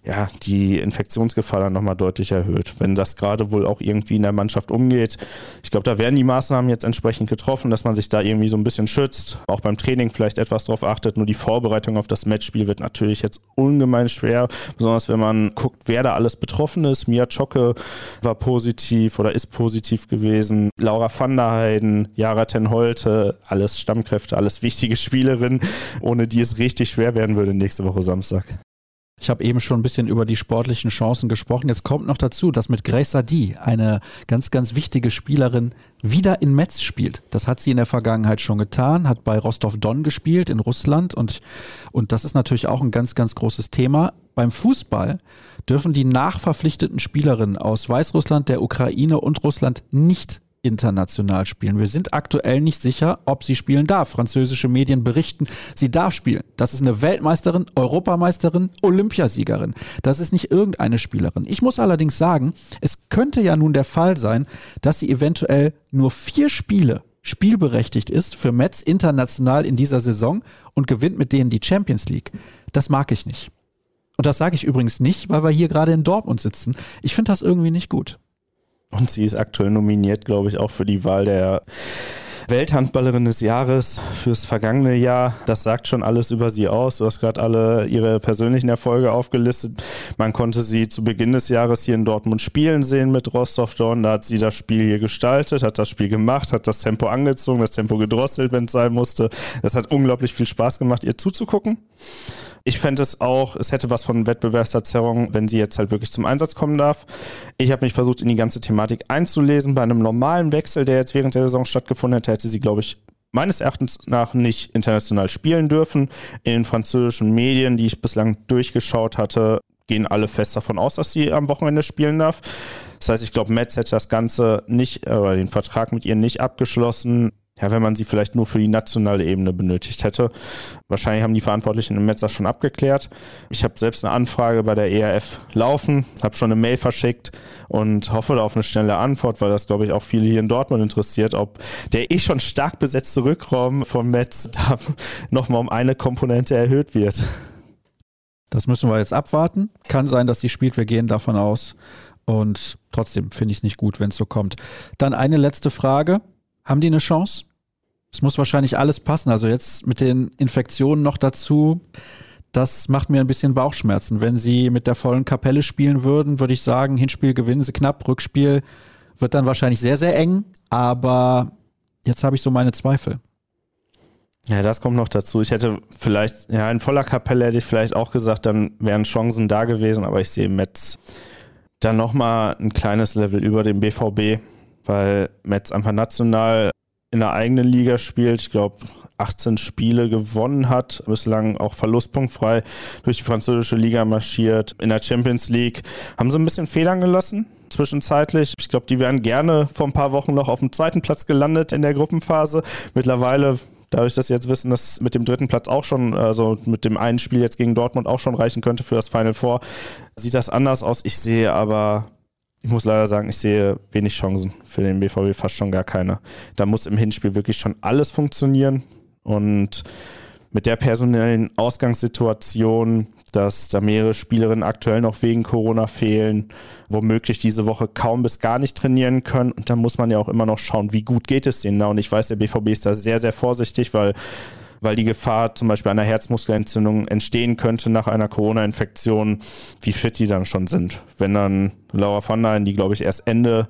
ja, die Infektionsgefahr dann nochmal deutlich erhöht. Wenn das gerade wohl auch irgendwie in der Mannschaft umgeht. Ich glaube, da werden die Maßnahmen jetzt entsprechend getroffen, dass man sich da irgendwie so ein bisschen schützt, auch beim Training vielleicht etwas drauf achtet. Nur die Vorbereitung auf das Matchspiel wird natürlich jetzt ungemein schwer, besonders wenn man guckt, wer da alles betroffen ist. Mia Czocke war positiv oder ist positiv gewesen. Laura van der Heiden, Jara Ten Holte, alles Stammkräfte, alles wichtige Spielerinnen, ohne die es richtig schwer werden würde nächste Woche Samstag. Ich habe eben schon ein bisschen über die sportlichen Chancen gesprochen. Jetzt kommt noch dazu, dass mit Grace Sadi eine ganz, ganz wichtige Spielerin wieder in Metz spielt. Das hat sie in der Vergangenheit schon getan, hat bei Rostov-Don gespielt in Russland und, und das ist natürlich auch ein ganz, ganz großes Thema. Beim Fußball dürfen die nachverpflichteten Spielerinnen aus Weißrussland, der Ukraine und Russland nicht international spielen. Wir sind aktuell nicht sicher, ob sie spielen darf. Französische Medien berichten, sie darf spielen. Das ist eine Weltmeisterin, Europameisterin, Olympiasiegerin. Das ist nicht irgendeine Spielerin. Ich muss allerdings sagen, es könnte ja nun der Fall sein, dass sie eventuell nur vier Spiele spielberechtigt ist für Metz international in dieser Saison und gewinnt mit denen die Champions League. Das mag ich nicht. Und das sage ich übrigens nicht, weil wir hier gerade in Dortmund sitzen. Ich finde das irgendwie nicht gut. Und sie ist aktuell nominiert, glaube ich, auch für die Wahl der Welthandballerin des Jahres fürs vergangene Jahr. Das sagt schon alles über sie aus. Du hast gerade alle ihre persönlichen Erfolge aufgelistet. Man konnte sie zu Beginn des Jahres hier in Dortmund spielen sehen mit Rostov Dorn. Da hat sie das Spiel hier gestaltet, hat das Spiel gemacht, hat das Tempo angezogen, das Tempo gedrosselt, wenn es sein musste. Das hat unglaublich viel Spaß gemacht, ihr zuzugucken. Ich fände es auch, es hätte was von Wettbewerbsverzerrung, wenn sie jetzt halt wirklich zum Einsatz kommen darf. Ich habe mich versucht, in die ganze Thematik einzulesen. Bei einem normalen Wechsel, der jetzt während der Saison stattgefunden hätte, hätte sie, glaube ich, meines Erachtens nach nicht international spielen dürfen. In den französischen Medien, die ich bislang durchgeschaut hatte, gehen alle fest davon aus, dass sie am Wochenende spielen darf. Das heißt, ich glaube, Metz hätte das Ganze nicht, äh, den Vertrag mit ihr nicht abgeschlossen ja, wenn man sie vielleicht nur für die nationale Ebene benötigt hätte. Wahrscheinlich haben die Verantwortlichen im Netz das schon abgeklärt. Ich habe selbst eine Anfrage bei der ERF laufen, habe schon eine Mail verschickt und hoffe da auf eine schnelle Antwort, weil das, glaube ich, auch viele hier in Dortmund interessiert, ob der eh schon stark besetzte Rückraum vom Metz da nochmal um eine Komponente erhöht wird. Das müssen wir jetzt abwarten. Kann sein, dass sie spielt. Wir gehen davon aus. Und trotzdem finde ich es nicht gut, wenn es so kommt. Dann eine letzte Frage. Haben die eine Chance? Es muss wahrscheinlich alles passen. Also jetzt mit den Infektionen noch dazu, das macht mir ein bisschen Bauchschmerzen. Wenn sie mit der vollen Kapelle spielen würden, würde ich sagen, Hinspiel gewinnen sie knapp, Rückspiel wird dann wahrscheinlich sehr, sehr eng. Aber jetzt habe ich so meine Zweifel. Ja, das kommt noch dazu. Ich hätte vielleicht, ja, in voller Kapelle hätte ich vielleicht auch gesagt, dann wären Chancen da gewesen, aber ich sehe Metz dann nochmal ein kleines Level über dem BVB weil Metz einfach national in der eigenen Liga spielt. Ich glaube, 18 Spiele gewonnen hat, bislang auch verlustpunktfrei durch die französische Liga marschiert. In der Champions League haben sie ein bisschen Federn gelassen zwischenzeitlich. Ich glaube, die wären gerne vor ein paar Wochen noch auf dem zweiten Platz gelandet in der Gruppenphase. Mittlerweile dadurch, dass sie jetzt wissen, dass mit dem dritten Platz auch schon, also mit dem einen Spiel jetzt gegen Dortmund auch schon reichen könnte für das Final Four, sieht das anders aus. Ich sehe aber ich muss leider sagen, ich sehe wenig Chancen für den BVB, fast schon gar keine. Da muss im Hinspiel wirklich schon alles funktionieren und mit der personellen Ausgangssituation, dass da mehrere Spielerinnen aktuell noch wegen Corona fehlen, womöglich diese Woche kaum bis gar nicht trainieren können. Und da muss man ja auch immer noch schauen, wie gut geht es denen da. Und ich weiß, der BVB ist da sehr, sehr vorsichtig, weil weil die Gefahr zum Beispiel einer Herzmuskelentzündung entstehen könnte nach einer Corona-Infektion, wie fit die dann schon sind. Wenn dann Laura von Leyen, die glaube ich erst Ende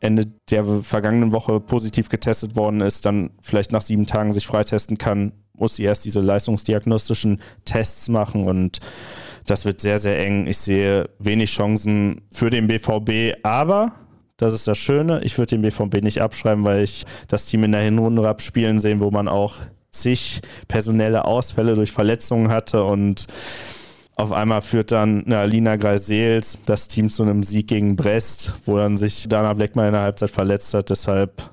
Ende der vergangenen Woche positiv getestet worden ist, dann vielleicht nach sieben Tagen sich freitesten kann, muss sie erst diese leistungsdiagnostischen Tests machen und das wird sehr, sehr eng. Ich sehe wenig Chancen für den BVB, aber das ist das Schöne. Ich würde den BVB nicht abschreiben, weil ich das Team in der Hinrunde abspielen sehen, wo man auch zig personelle Ausfälle durch Verletzungen hatte und auf einmal führt dann na, Lina Greisels das Team zu einem Sieg gegen Brest, wo dann sich Dana Blackman in der Halbzeit verletzt hat. Deshalb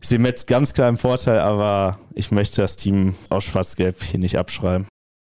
ist sie jetzt ganz klar im Vorteil, aber ich möchte das Team aus Schwarz-Gelb hier nicht abschreiben.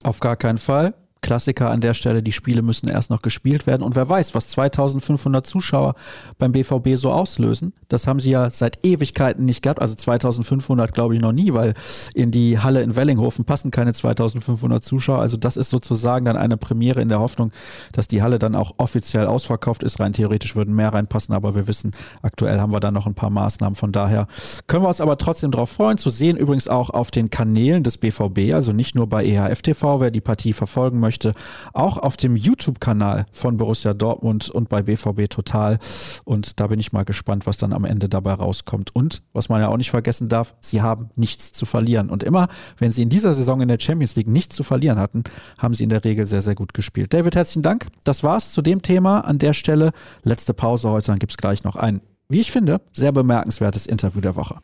Auf gar keinen Fall. Klassiker an der Stelle, die Spiele müssen erst noch gespielt werden. Und wer weiß, was 2500 Zuschauer beim BVB so auslösen. Das haben sie ja seit Ewigkeiten nicht gehabt. Also 2500 glaube ich noch nie, weil in die Halle in Wellinghofen passen keine 2500 Zuschauer. Also das ist sozusagen dann eine Premiere in der Hoffnung, dass die Halle dann auch offiziell ausverkauft ist. Rein theoretisch würden mehr reinpassen, aber wir wissen, aktuell haben wir da noch ein paar Maßnahmen. Von daher können wir uns aber trotzdem darauf freuen. Zu sehen übrigens auch auf den Kanälen des BVB, also nicht nur bei EHF TV, wer die Partie verfolgen möchte möchte, auch auf dem YouTube-Kanal von Borussia Dortmund und bei BVB Total. Und da bin ich mal gespannt, was dann am Ende dabei rauskommt. Und was man ja auch nicht vergessen darf, sie haben nichts zu verlieren. Und immer, wenn sie in dieser Saison in der Champions League nichts zu verlieren hatten, haben sie in der Regel sehr, sehr gut gespielt. David, herzlichen Dank. Das war's zu dem Thema an der Stelle. Letzte Pause heute, dann gibt es gleich noch ein, wie ich finde, sehr bemerkenswertes Interview der Woche.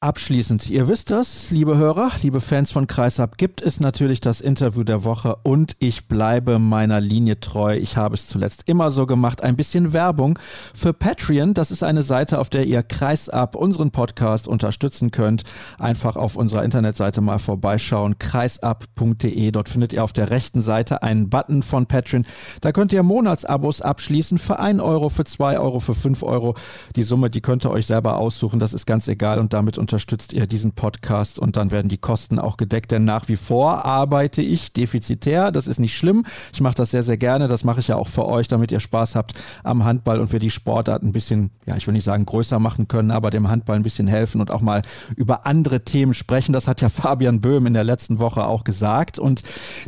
Abschließend, ihr wisst das, liebe Hörer, liebe Fans von Kreisab, gibt es natürlich das Interview der Woche und ich bleibe meiner Linie treu. Ich habe es zuletzt immer so gemacht. Ein bisschen Werbung für Patreon. Das ist eine Seite, auf der ihr Kreisab, unseren Podcast, unterstützen könnt. Einfach auf unserer Internetseite mal vorbeischauen. kreisab.de. Dort findet ihr auf der rechten Seite einen Button von Patreon. Da könnt ihr Monatsabos abschließen für 1 Euro, für 2 Euro, für 5 Euro. Die Summe, die könnt ihr euch selber aussuchen. Das ist ganz egal und damit unterstützt ihr diesen Podcast und dann werden die Kosten auch gedeckt, denn nach wie vor arbeite ich defizitär. Das ist nicht schlimm. Ich mache das sehr, sehr gerne. Das mache ich ja auch für euch, damit ihr Spaß habt am Handball und wir die Sportart ein bisschen, ja, ich will nicht sagen größer machen können, aber dem Handball ein bisschen helfen und auch mal über andere Themen sprechen. Das hat ja Fabian Böhm in der letzten Woche auch gesagt und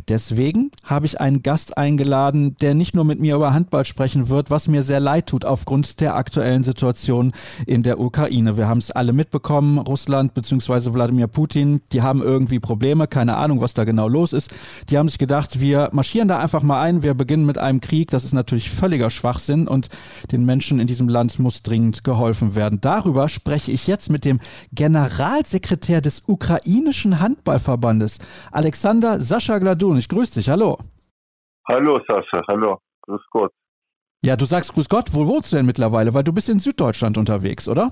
deswegen habe ich einen Gast eingeladen, der nicht nur mit mir über Handball sprechen wird, was mir sehr leid tut aufgrund der aktuellen Situation in der Ukraine. Wir haben es alle mitbekommen. Russland bzw. Wladimir Putin, die haben irgendwie Probleme, keine Ahnung, was da genau los ist. Die haben sich gedacht, wir marschieren da einfach mal ein, wir beginnen mit einem Krieg. Das ist natürlich völliger Schwachsinn und den Menschen in diesem Land muss dringend geholfen werden. Darüber spreche ich jetzt mit dem Generalsekretär des ukrainischen Handballverbandes, Alexander Sascha Gladun. Ich grüße dich, hallo. Hallo Sascha, hallo, grüß Gott. Ja, du sagst grüß Gott, wo wohnst du denn mittlerweile? Weil du bist in Süddeutschland unterwegs, oder?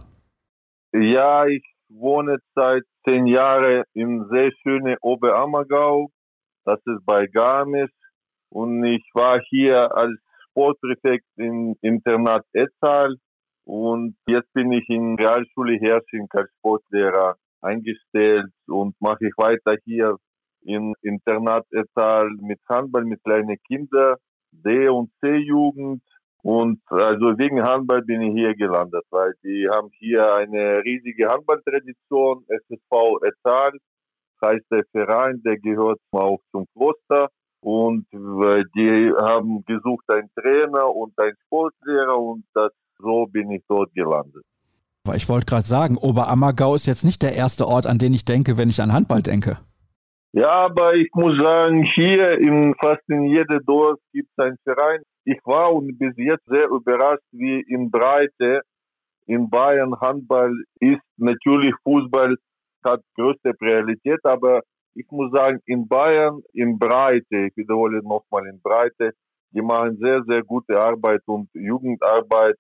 Ja, ich wohne seit zehn Jahren im sehr schönen Oberammergau. Das ist bei Garmisch. Und ich war hier als Sportpräfekt im Internat Etzal. Und jetzt bin ich in Realschule Hersching als Sportlehrer eingestellt und mache ich weiter hier im Internat Etzal mit Handball mit kleinen Kindern, D- und C-Jugend und also wegen Handball bin ich hier gelandet, weil die haben hier eine riesige Handballtradition. SSV Etal heißt der Verein, der gehört auch zum Kloster. Und die haben gesucht einen Trainer und einen Sportlehrer und das, so bin ich dort gelandet. Ich wollte gerade sagen, Oberammergau ist jetzt nicht der erste Ort, an den ich denke, wenn ich an Handball denke. Ja, aber ich muss sagen, hier in fast in jedem Dorf gibt es einen Verein. Ich war und bis jetzt sehr überrascht, wie in Breite in Bayern Handball ist. Natürlich Fußball hat größte Priorität, aber ich muss sagen, in Bayern in Breite, ich wiederhole nochmal in Breite, die machen sehr, sehr gute Arbeit und Jugendarbeit.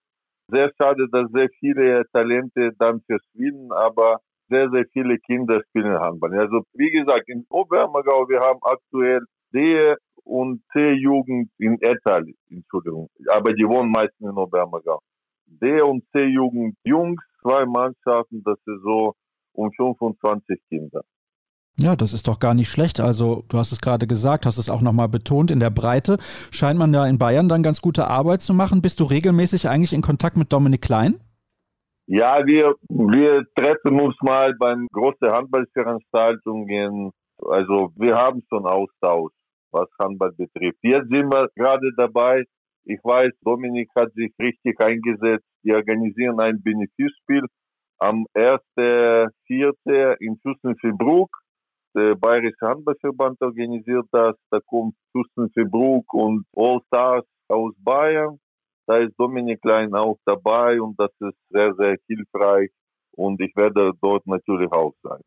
Sehr schade, dass sehr viele Talente dann verschwinden, aber sehr, sehr viele Kinder spielen Handball. Also wie gesagt, in Oberammergau, wir haben aktuell D- und C-Jugend in Etal, Entschuldigung, aber die wohnen meistens in Oberammergau. D- und C-Jugend Jungs, zwei Mannschaften, das ist so um 25 Kinder. Ja, das ist doch gar nicht schlecht. Also du hast es gerade gesagt, hast es auch nochmal betont, in der Breite scheint man ja in Bayern dann ganz gute Arbeit zu machen. Bist du regelmäßig eigentlich in Kontakt mit Dominik Klein? Ja, wir, wir treffen uns mal beim großen Handballveranstaltungen. Also wir haben schon Austausch, was Handball betrifft. Jetzt sind wir gerade dabei. Ich weiß, Dominik hat sich richtig eingesetzt. Wir organisieren ein Benefizspiel am 1.4. in Fürstenfeldbruck. Der Bayerische Handballverband organisiert das. Da kommt Fürstenfeldbruck und All Stars aus Bayern. Da ist Dominik Klein auch dabei und das ist sehr, sehr hilfreich und ich werde dort natürlich auch sein.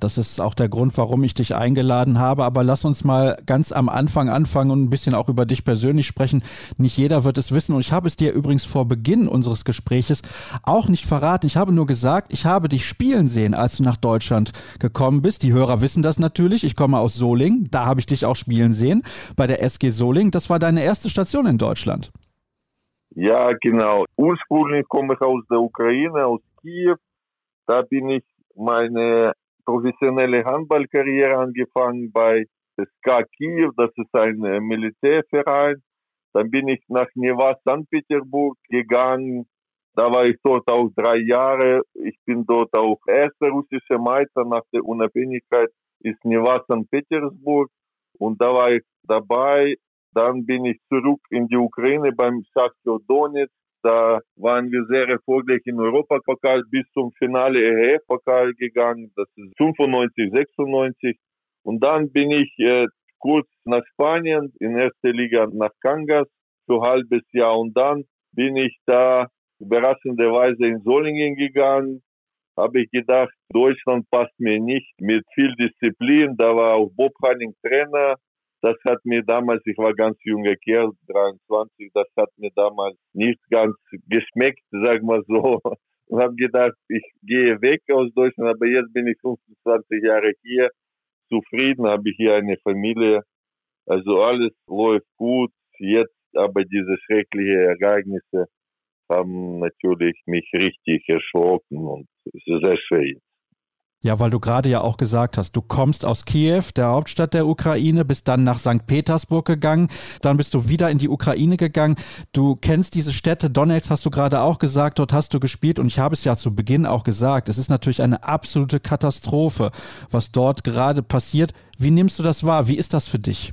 Das ist auch der Grund, warum ich dich eingeladen habe. Aber lass uns mal ganz am Anfang anfangen und ein bisschen auch über dich persönlich sprechen. Nicht jeder wird es wissen. Und ich habe es dir übrigens vor Beginn unseres Gespräches auch nicht verraten. Ich habe nur gesagt, ich habe dich spielen sehen, als du nach Deutschland gekommen bist. Die Hörer wissen das natürlich. Ich komme aus Soling. Da habe ich dich auch spielen sehen bei der SG Soling. Das war deine erste Station in Deutschland. Ja, genau. Ursprünglich komme ich aus der Ukraine, aus Kiew. Da bin ich meine professionelle Handballkarriere angefangen bei SK Kiew, das ist ein äh, Militärverein. Dann bin ich nach Neva St. Petersburg gegangen. Da war ich dort auch drei Jahre. Ich bin dort auch erster russischer Meister nach der Unabhängigkeit ist Neva St. Petersburg. Und da war ich dabei. Dann bin ich zurück in die Ukraine beim Shakhtar Donetsk. Da waren wir sehr erfolgreich im Europapokal bis zum Finale EHF-Pokal gegangen. Das ist 95, 96. Und dann bin ich äh, kurz nach Spanien, in erster Liga nach Kangas für ein halbes Jahr. Und dann bin ich da überraschenderweise in Solingen gegangen. Habe ich gedacht, Deutschland passt mir nicht mit viel Disziplin. Da war auch Bob Hanning Trainer. Das hat mir damals, ich war ganz junger Kerl, 23, das hat mir damals nicht ganz geschmeckt, sag mal so. Und habe gedacht, ich gehe weg aus Deutschland, aber jetzt bin ich 25 Jahre hier, zufrieden, habe ich hier eine Familie. Also alles läuft gut. Jetzt aber diese schrecklichen Ereignisse haben natürlich mich richtig erschrocken und es ist sehr schwer. Ja, weil du gerade ja auch gesagt hast, du kommst aus Kiew, der Hauptstadt der Ukraine, bist dann nach St. Petersburg gegangen, dann bist du wieder in die Ukraine gegangen. Du kennst diese Städte, Donetsk hast du gerade auch gesagt, dort hast du gespielt und ich habe es ja zu Beginn auch gesagt, es ist natürlich eine absolute Katastrophe, was dort gerade passiert. Wie nimmst du das wahr? Wie ist das für dich?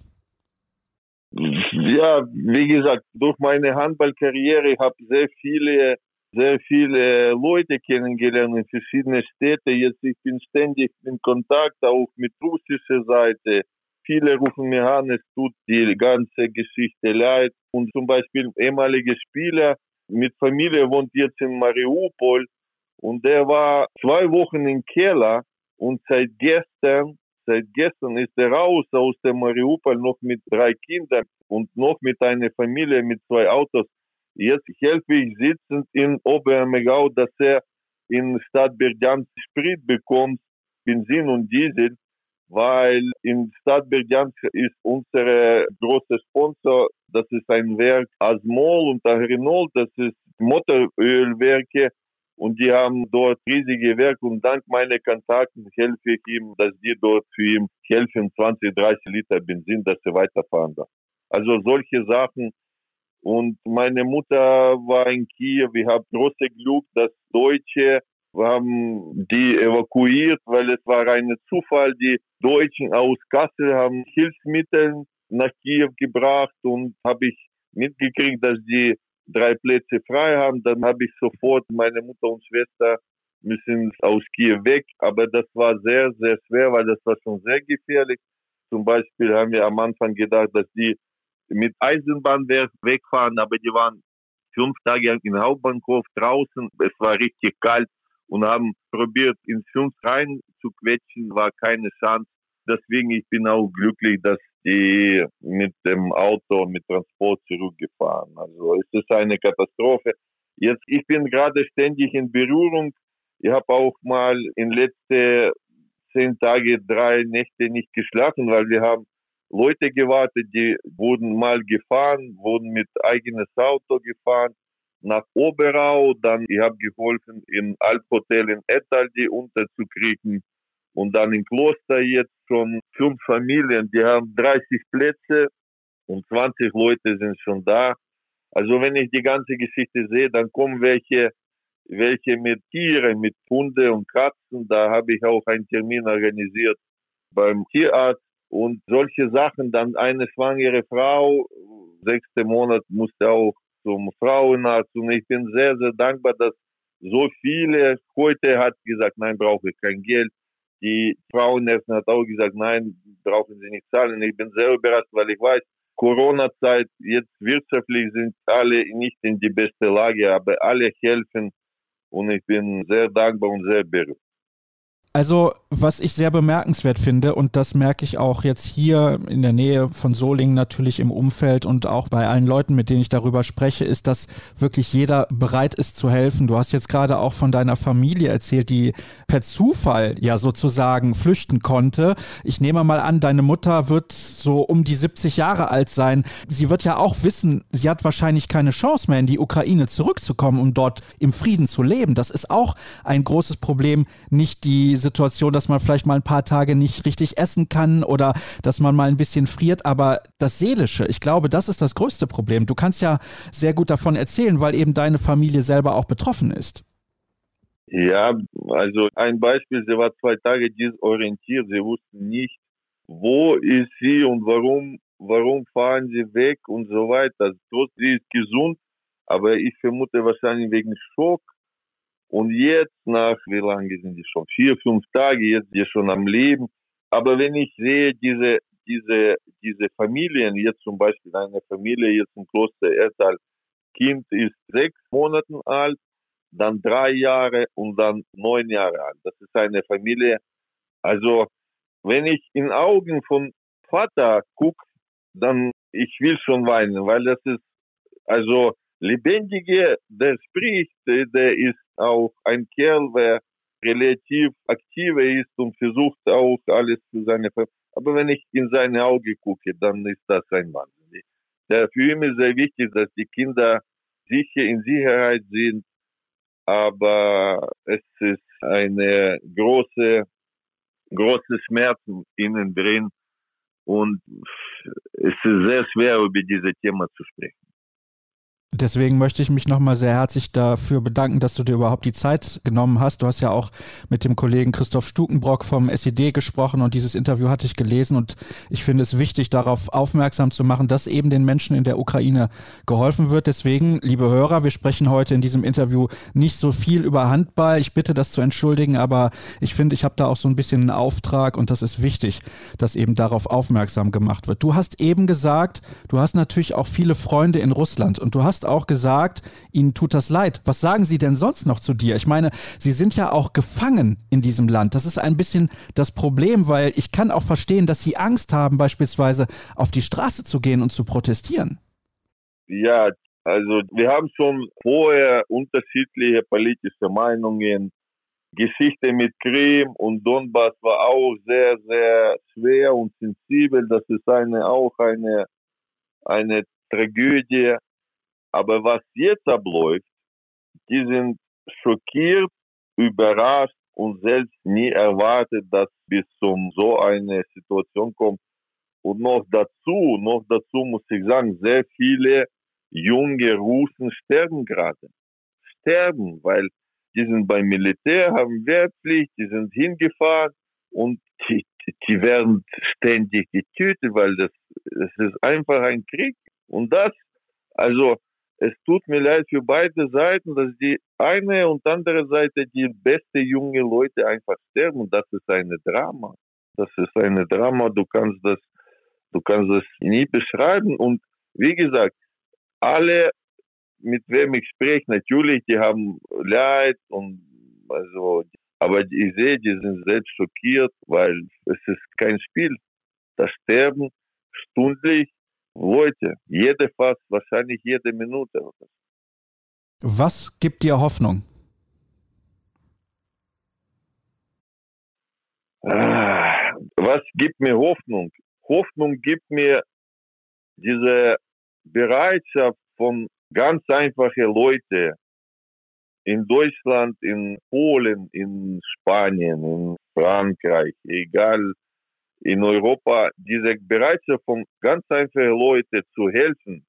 Ja, wie gesagt, durch meine Handballkarriere habe ich sehr viele sehr viele Leute kennengelernt in verschiedenen Städten. Jetzt ich bin ständig in Kontakt auch mit russischer Seite. Viele rufen mir an, es tut die ganze Geschichte leid. Und zum Beispiel ehemaliger Spieler mit Familie wohnt jetzt in Mariupol und der war zwei Wochen im Keller und seit gestern, seit gestern ist er raus aus dem Mariupol noch mit drei Kindern und noch mit einer Familie mit zwei Autos. Jetzt helfe ich sitzend in Oberammergau, dass er in Stadt Bergansk Sprit bekommt, Benzin und Diesel, weil in Stadt Bergansk ist unser großer Sponsor, das ist ein Werk Asmol und Renault, das ist Motorölwerke und die haben dort riesige Werke und dank meiner Kontakten helfe ich ihm, dass die dort für ihn helfen, 20, 30 Liter Benzin, dass er weiterfahren darf. Also solche Sachen und meine Mutter war in Kiew. Wir haben große Glück, dass Deutsche haben die evakuiert, weil es war ein Zufall. Die Deutschen aus Kassel haben Hilfsmittel nach Kiew gebracht und habe ich mitgekriegt, dass die drei Plätze frei haben. Dann habe ich sofort meine Mutter und Schwester müssen aus Kiew weg. Aber das war sehr, sehr schwer, weil das war schon sehr gefährlich. Zum Beispiel haben wir am Anfang gedacht, dass die mit Eisenbahn wegfahren, aber die waren fünf Tage im Hauptbahnhof draußen. Es war richtig kalt und haben probiert, ins fünf rein zu quetschen, war keine Chance. Deswegen ich bin auch glücklich, dass die mit dem Auto, mit Transport zurückgefahren. Also es ist eine Katastrophe. Jetzt, ich bin gerade ständig in Berührung. Ich habe auch mal in letzte zehn Tage drei Nächte nicht geschlafen, weil wir haben Leute gewartet, die wurden mal gefahren, wurden mit eigenes Auto gefahren nach Oberau, dann ich habe geholfen im Alphotel in Ettaldi unterzukriegen und dann im Kloster jetzt schon fünf Familien, die haben 30 Plätze und 20 Leute sind schon da. Also wenn ich die ganze Geschichte sehe, dann kommen welche, welche mit Tieren, mit Hunde und Katzen. Da habe ich auch einen Termin organisiert beim Tierarzt und solche Sachen, dann eine schwangere Frau, sechste Monat musste auch zum Frauenarzt und ich bin sehr, sehr dankbar, dass so viele, heute hat gesagt, nein, brauche ich kein Geld. Die Frauenärztin hat auch gesagt, nein, brauchen Sie nicht zahlen. Ich bin sehr überrascht, weil ich weiß, Corona-Zeit, jetzt wirtschaftlich sind alle nicht in die beste Lage, aber alle helfen und ich bin sehr dankbar und sehr berührt. Also, was ich sehr bemerkenswert finde, und das merke ich auch jetzt hier in der Nähe von Solingen natürlich im Umfeld und auch bei allen Leuten, mit denen ich darüber spreche, ist, dass wirklich jeder bereit ist zu helfen. Du hast jetzt gerade auch von deiner Familie erzählt, die per Zufall ja sozusagen flüchten konnte. Ich nehme mal an, deine Mutter wird so um die 70 Jahre alt sein. Sie wird ja auch wissen, sie hat wahrscheinlich keine Chance mehr in die Ukraine zurückzukommen, um dort im Frieden zu leben. Das ist auch ein großes Problem, nicht die Situation, dass man vielleicht mal ein paar Tage nicht richtig essen kann oder dass man mal ein bisschen friert, aber das Seelische, ich glaube, das ist das größte Problem. Du kannst ja sehr gut davon erzählen, weil eben deine Familie selber auch betroffen ist. Ja, also ein Beispiel, sie war zwei Tage disorientiert, sie wussten nicht, wo ist sie und warum, warum fahren sie weg und so weiter. Sie ist gesund, aber ich vermute wahrscheinlich wegen Schock und jetzt nach, wie lange sind die schon? Vier, fünf Tage, jetzt die schon am Leben. Aber wenn ich sehe, diese, diese, diese Familien, jetzt zum Beispiel eine Familie jetzt im Kloster Ertal, Kind ist sechs Monate alt, dann drei Jahre und dann neun Jahre alt. Das ist eine Familie. Also, wenn ich in Augen von Vater gucke, dann ich will schon weinen, weil das ist, also, Lebendige, der spricht, der ist auch ein Kerl, der relativ aktiv ist und versucht auch alles für seine Familie. Aber wenn ich in seine Augen gucke, dann ist das ein Wahnsinn. Für ihn ist sehr wichtig, dass die Kinder sicher in Sicherheit sind, aber es ist eine große, große Schmerzen innen drin und es ist sehr schwer, über dieses Thema zu sprechen. Deswegen möchte ich mich nochmal sehr herzlich dafür bedanken, dass du dir überhaupt die Zeit genommen hast. Du hast ja auch mit dem Kollegen Christoph Stukenbrock vom SED gesprochen und dieses Interview hatte ich gelesen und ich finde es wichtig, darauf aufmerksam zu machen, dass eben den Menschen in der Ukraine geholfen wird. Deswegen, liebe Hörer, wir sprechen heute in diesem Interview nicht so viel über Handball. Ich bitte das zu entschuldigen, aber ich finde, ich habe da auch so ein bisschen einen Auftrag und das ist wichtig, dass eben darauf aufmerksam gemacht wird. Du hast eben gesagt, du hast natürlich auch viele Freunde in Russland und du hast auch gesagt, Ihnen tut das leid. Was sagen Sie denn sonst noch zu dir? Ich meine, Sie sind ja auch gefangen in diesem Land. Das ist ein bisschen das Problem, weil ich kann auch verstehen, dass Sie Angst haben, beispielsweise auf die Straße zu gehen und zu protestieren. Ja, also wir haben schon vorher unterschiedliche politische Meinungen. Geschichte mit Krim und Donbass war auch sehr, sehr schwer und sensibel. Das ist eine, auch eine, eine Tragödie. Aber was jetzt abläuft, die sind schockiert, überrascht und selbst nie erwartet, dass bis zum so eine Situation kommt. Und noch dazu, noch dazu muss ich sagen, sehr viele junge Russen sterben gerade. Sterben, weil die sind beim Militär, haben Wehrpflicht, die sind hingefahren und die, die werden ständig getötet, weil das, das ist einfach ein Krieg. Und das, also es tut mir leid für beide Seiten, dass die eine und andere Seite die beste junge Leute einfach sterben. Das ist eine Drama. Das ist eine Drama. Du kannst das, du kannst das nie beschreiben. Und wie gesagt, alle, mit wem ich spreche, natürlich, die haben Leid und also, aber ich sehe, die sind selbst schockiert, weil es ist kein Spiel. Das sterben stündlich Leute, jede fast, wahrscheinlich jede Minute. Was gibt dir Hoffnung? Was gibt mir Hoffnung? Hoffnung gibt mir diese Bereitschaft von ganz einfachen Leuten in Deutschland, in Polen, in Spanien, in Frankreich, egal in Europa diese Bereitschaft von ganz einfachen Leuten zu helfen.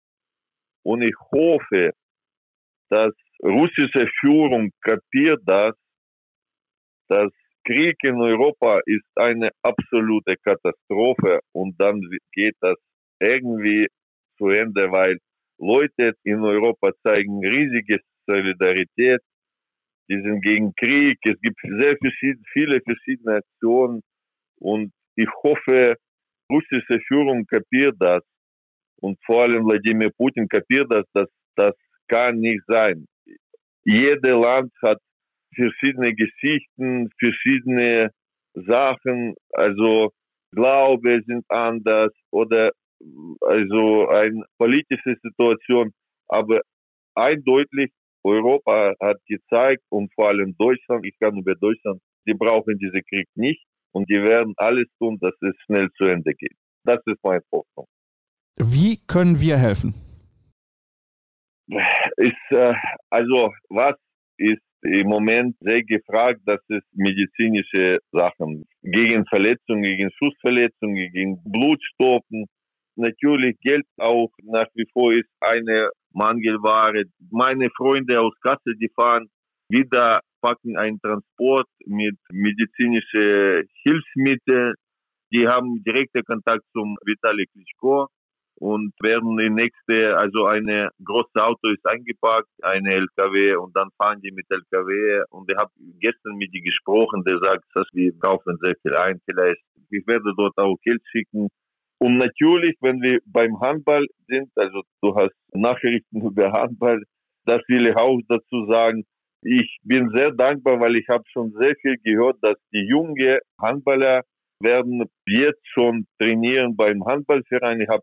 Und ich hoffe, dass russische Führung kapiert das, dass Krieg in Europa ist eine absolute Katastrophe und dann geht das irgendwie zu Ende, weil Leute in Europa zeigen riesige Solidarität, die sind gegen Krieg, es gibt sehr viele verschiedene Aktionen und ich hoffe, russische Führung kapiert das. Und vor allem Wladimir Putin kapiert das, dass das kann nicht sein. Jedes Land hat verschiedene Geschichten, verschiedene Sachen, also Glaube sind anders oder also eine politische Situation, aber eindeutig Europa hat gezeigt und vor allem Deutschland, ich kann über Deutschland, die brauchen diesen Krieg nicht und die werden alles tun, dass es schnell zu Ende geht. Das ist meine Hoffnung. Wie können wir helfen? Ist, äh, also was ist im Moment sehr gefragt, das ist medizinische Sachen. Gegen Verletzungen, gegen Schussverletzungen, gegen Blutstoppen. Natürlich Geld auch nach wie vor ist eine Mangelware. Meine Freunde aus Kassel, die fahren wieder, packen einen Transport mit medizinischen Hilfsmitteln. Die haben direkten Kontakt zum Vitali Klitschko und werden die nächste, also eine große Auto ist eingepackt, eine LKW und dann fahren die mit LKW und ich habe gestern mit die gesprochen, der sagt, dass wir kaufen sehr viel ein, vielleicht ich werde dort auch Geld schicken und natürlich, wenn wir beim Handball sind, also du hast Nachrichten über Handball, das will ich auch dazu sagen. Ich bin sehr dankbar, weil ich habe schon sehr viel gehört, dass die jungen Handballer werden jetzt schon trainieren beim Handballverein. Ich habe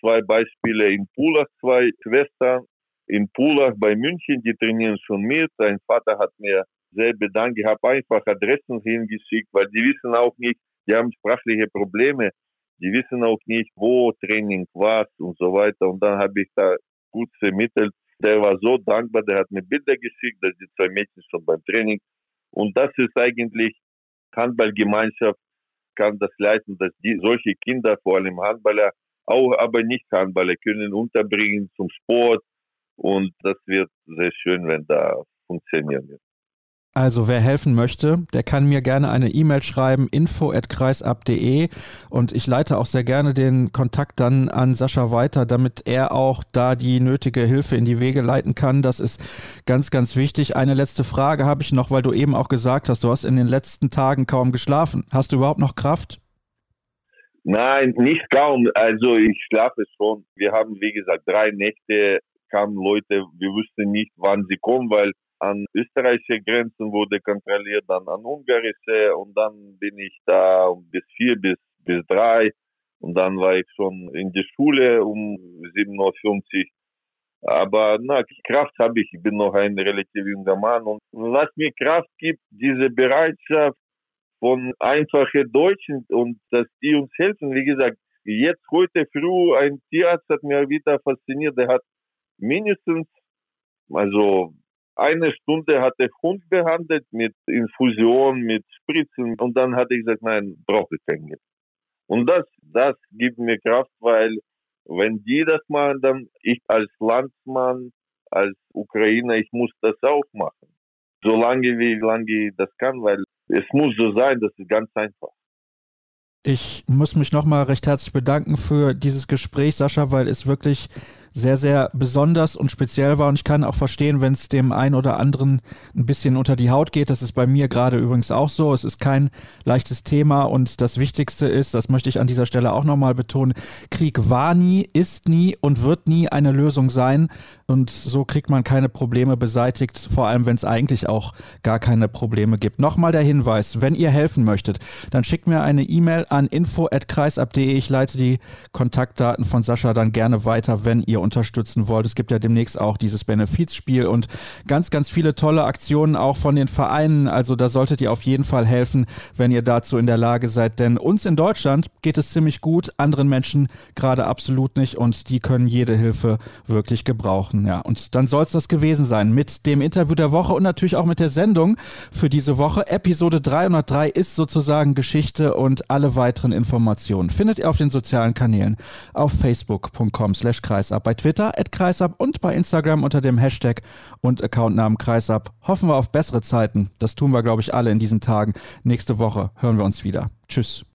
zwei Beispiele in Pulach, zwei Schwestern in Pulach bei München, die trainieren schon mit. Sein Vater hat mir sehr bedankt. Ich habe einfach Adressen hingeschickt, weil die wissen auch nicht, die haben sprachliche Probleme. Die wissen auch nicht, wo Training was und so weiter. Und dann habe ich da gut vermittelt. Der war so dankbar, der hat mir Bilder geschickt, dass die zwei Mädchen schon beim Training. Und das ist eigentlich Handballgemeinschaft kann das leisten, dass die solche Kinder, vor allem Handballer, auch aber nicht Handballer können unterbringen zum Sport und das wird sehr schön, wenn da funktionieren wird. Also wer helfen möchte, der kann mir gerne eine E-Mail schreiben, info@kreisab.de und ich leite auch sehr gerne den Kontakt dann an Sascha weiter, damit er auch da die nötige Hilfe in die Wege leiten kann. Das ist ganz, ganz wichtig. Eine letzte Frage habe ich noch, weil du eben auch gesagt hast, du hast in den letzten Tagen kaum geschlafen. Hast du überhaupt noch Kraft? Nein, nicht kaum. Also ich schlafe schon. Wir haben, wie gesagt, drei Nächte kamen Leute, wir wussten nicht, wann sie kommen, weil an österreichische Grenzen wurde kontrolliert, dann an ungarische und dann bin ich da bis vier bis, bis drei und dann war ich schon in der Schule um 7.50 Uhr. Aber na, Kraft habe ich, ich bin noch ein relativ junger Mann und was mir Kraft gibt, diese Bereitschaft von einfachen Deutschen und dass die uns helfen. Wie gesagt, jetzt heute früh ein Tierarzt hat mir wieder fasziniert, der hat mindestens, also eine Stunde hat der Hund behandelt mit Infusion, mit Spritzen und dann hatte ich gesagt, nein, brauche ich kein Geld. Und das, das gibt mir Kraft, weil wenn die das machen, dann ich als Landsmann, als Ukrainer, ich muss das auch machen. Solange wie lange das kann, weil es muss so sein, das ist ganz einfach. Ich muss mich nochmal recht herzlich bedanken für dieses Gespräch, Sascha, weil es wirklich sehr, sehr besonders und speziell war. Und ich kann auch verstehen, wenn es dem einen oder anderen ein bisschen unter die Haut geht. Das ist bei mir gerade übrigens auch so. Es ist kein leichtes Thema. Und das Wichtigste ist, das möchte ich an dieser Stelle auch nochmal betonen, Krieg war nie, ist nie und wird nie eine Lösung sein. Und so kriegt man keine Probleme beseitigt, vor allem wenn es eigentlich auch gar keine Probleme gibt. Nochmal der Hinweis, wenn ihr helfen möchtet, dann schickt mir eine E-Mail an info.kreisab.de. Ich leite die Kontaktdaten von Sascha dann gerne weiter, wenn ihr unterstützen wollt. Es gibt ja demnächst auch dieses Benefizspiel und ganz, ganz viele tolle Aktionen auch von den Vereinen. Also da solltet ihr auf jeden Fall helfen, wenn ihr dazu in der Lage seid. Denn uns in Deutschland geht es ziemlich gut, anderen Menschen gerade absolut nicht und die können jede Hilfe wirklich gebrauchen. Ja, und dann soll es das gewesen sein mit dem Interview der Woche und natürlich auch mit der Sendung für diese Woche. Episode 303 ist sozusagen Geschichte und alle weiteren Informationen findet ihr auf den sozialen Kanälen auf facebook.com slash kreisab bei Twitter at Kreisab und bei Instagram unter dem Hashtag und Accountnamen Kreisab. Hoffen wir auf bessere Zeiten. Das tun wir, glaube ich, alle in diesen Tagen. Nächste Woche hören wir uns wieder. Tschüss.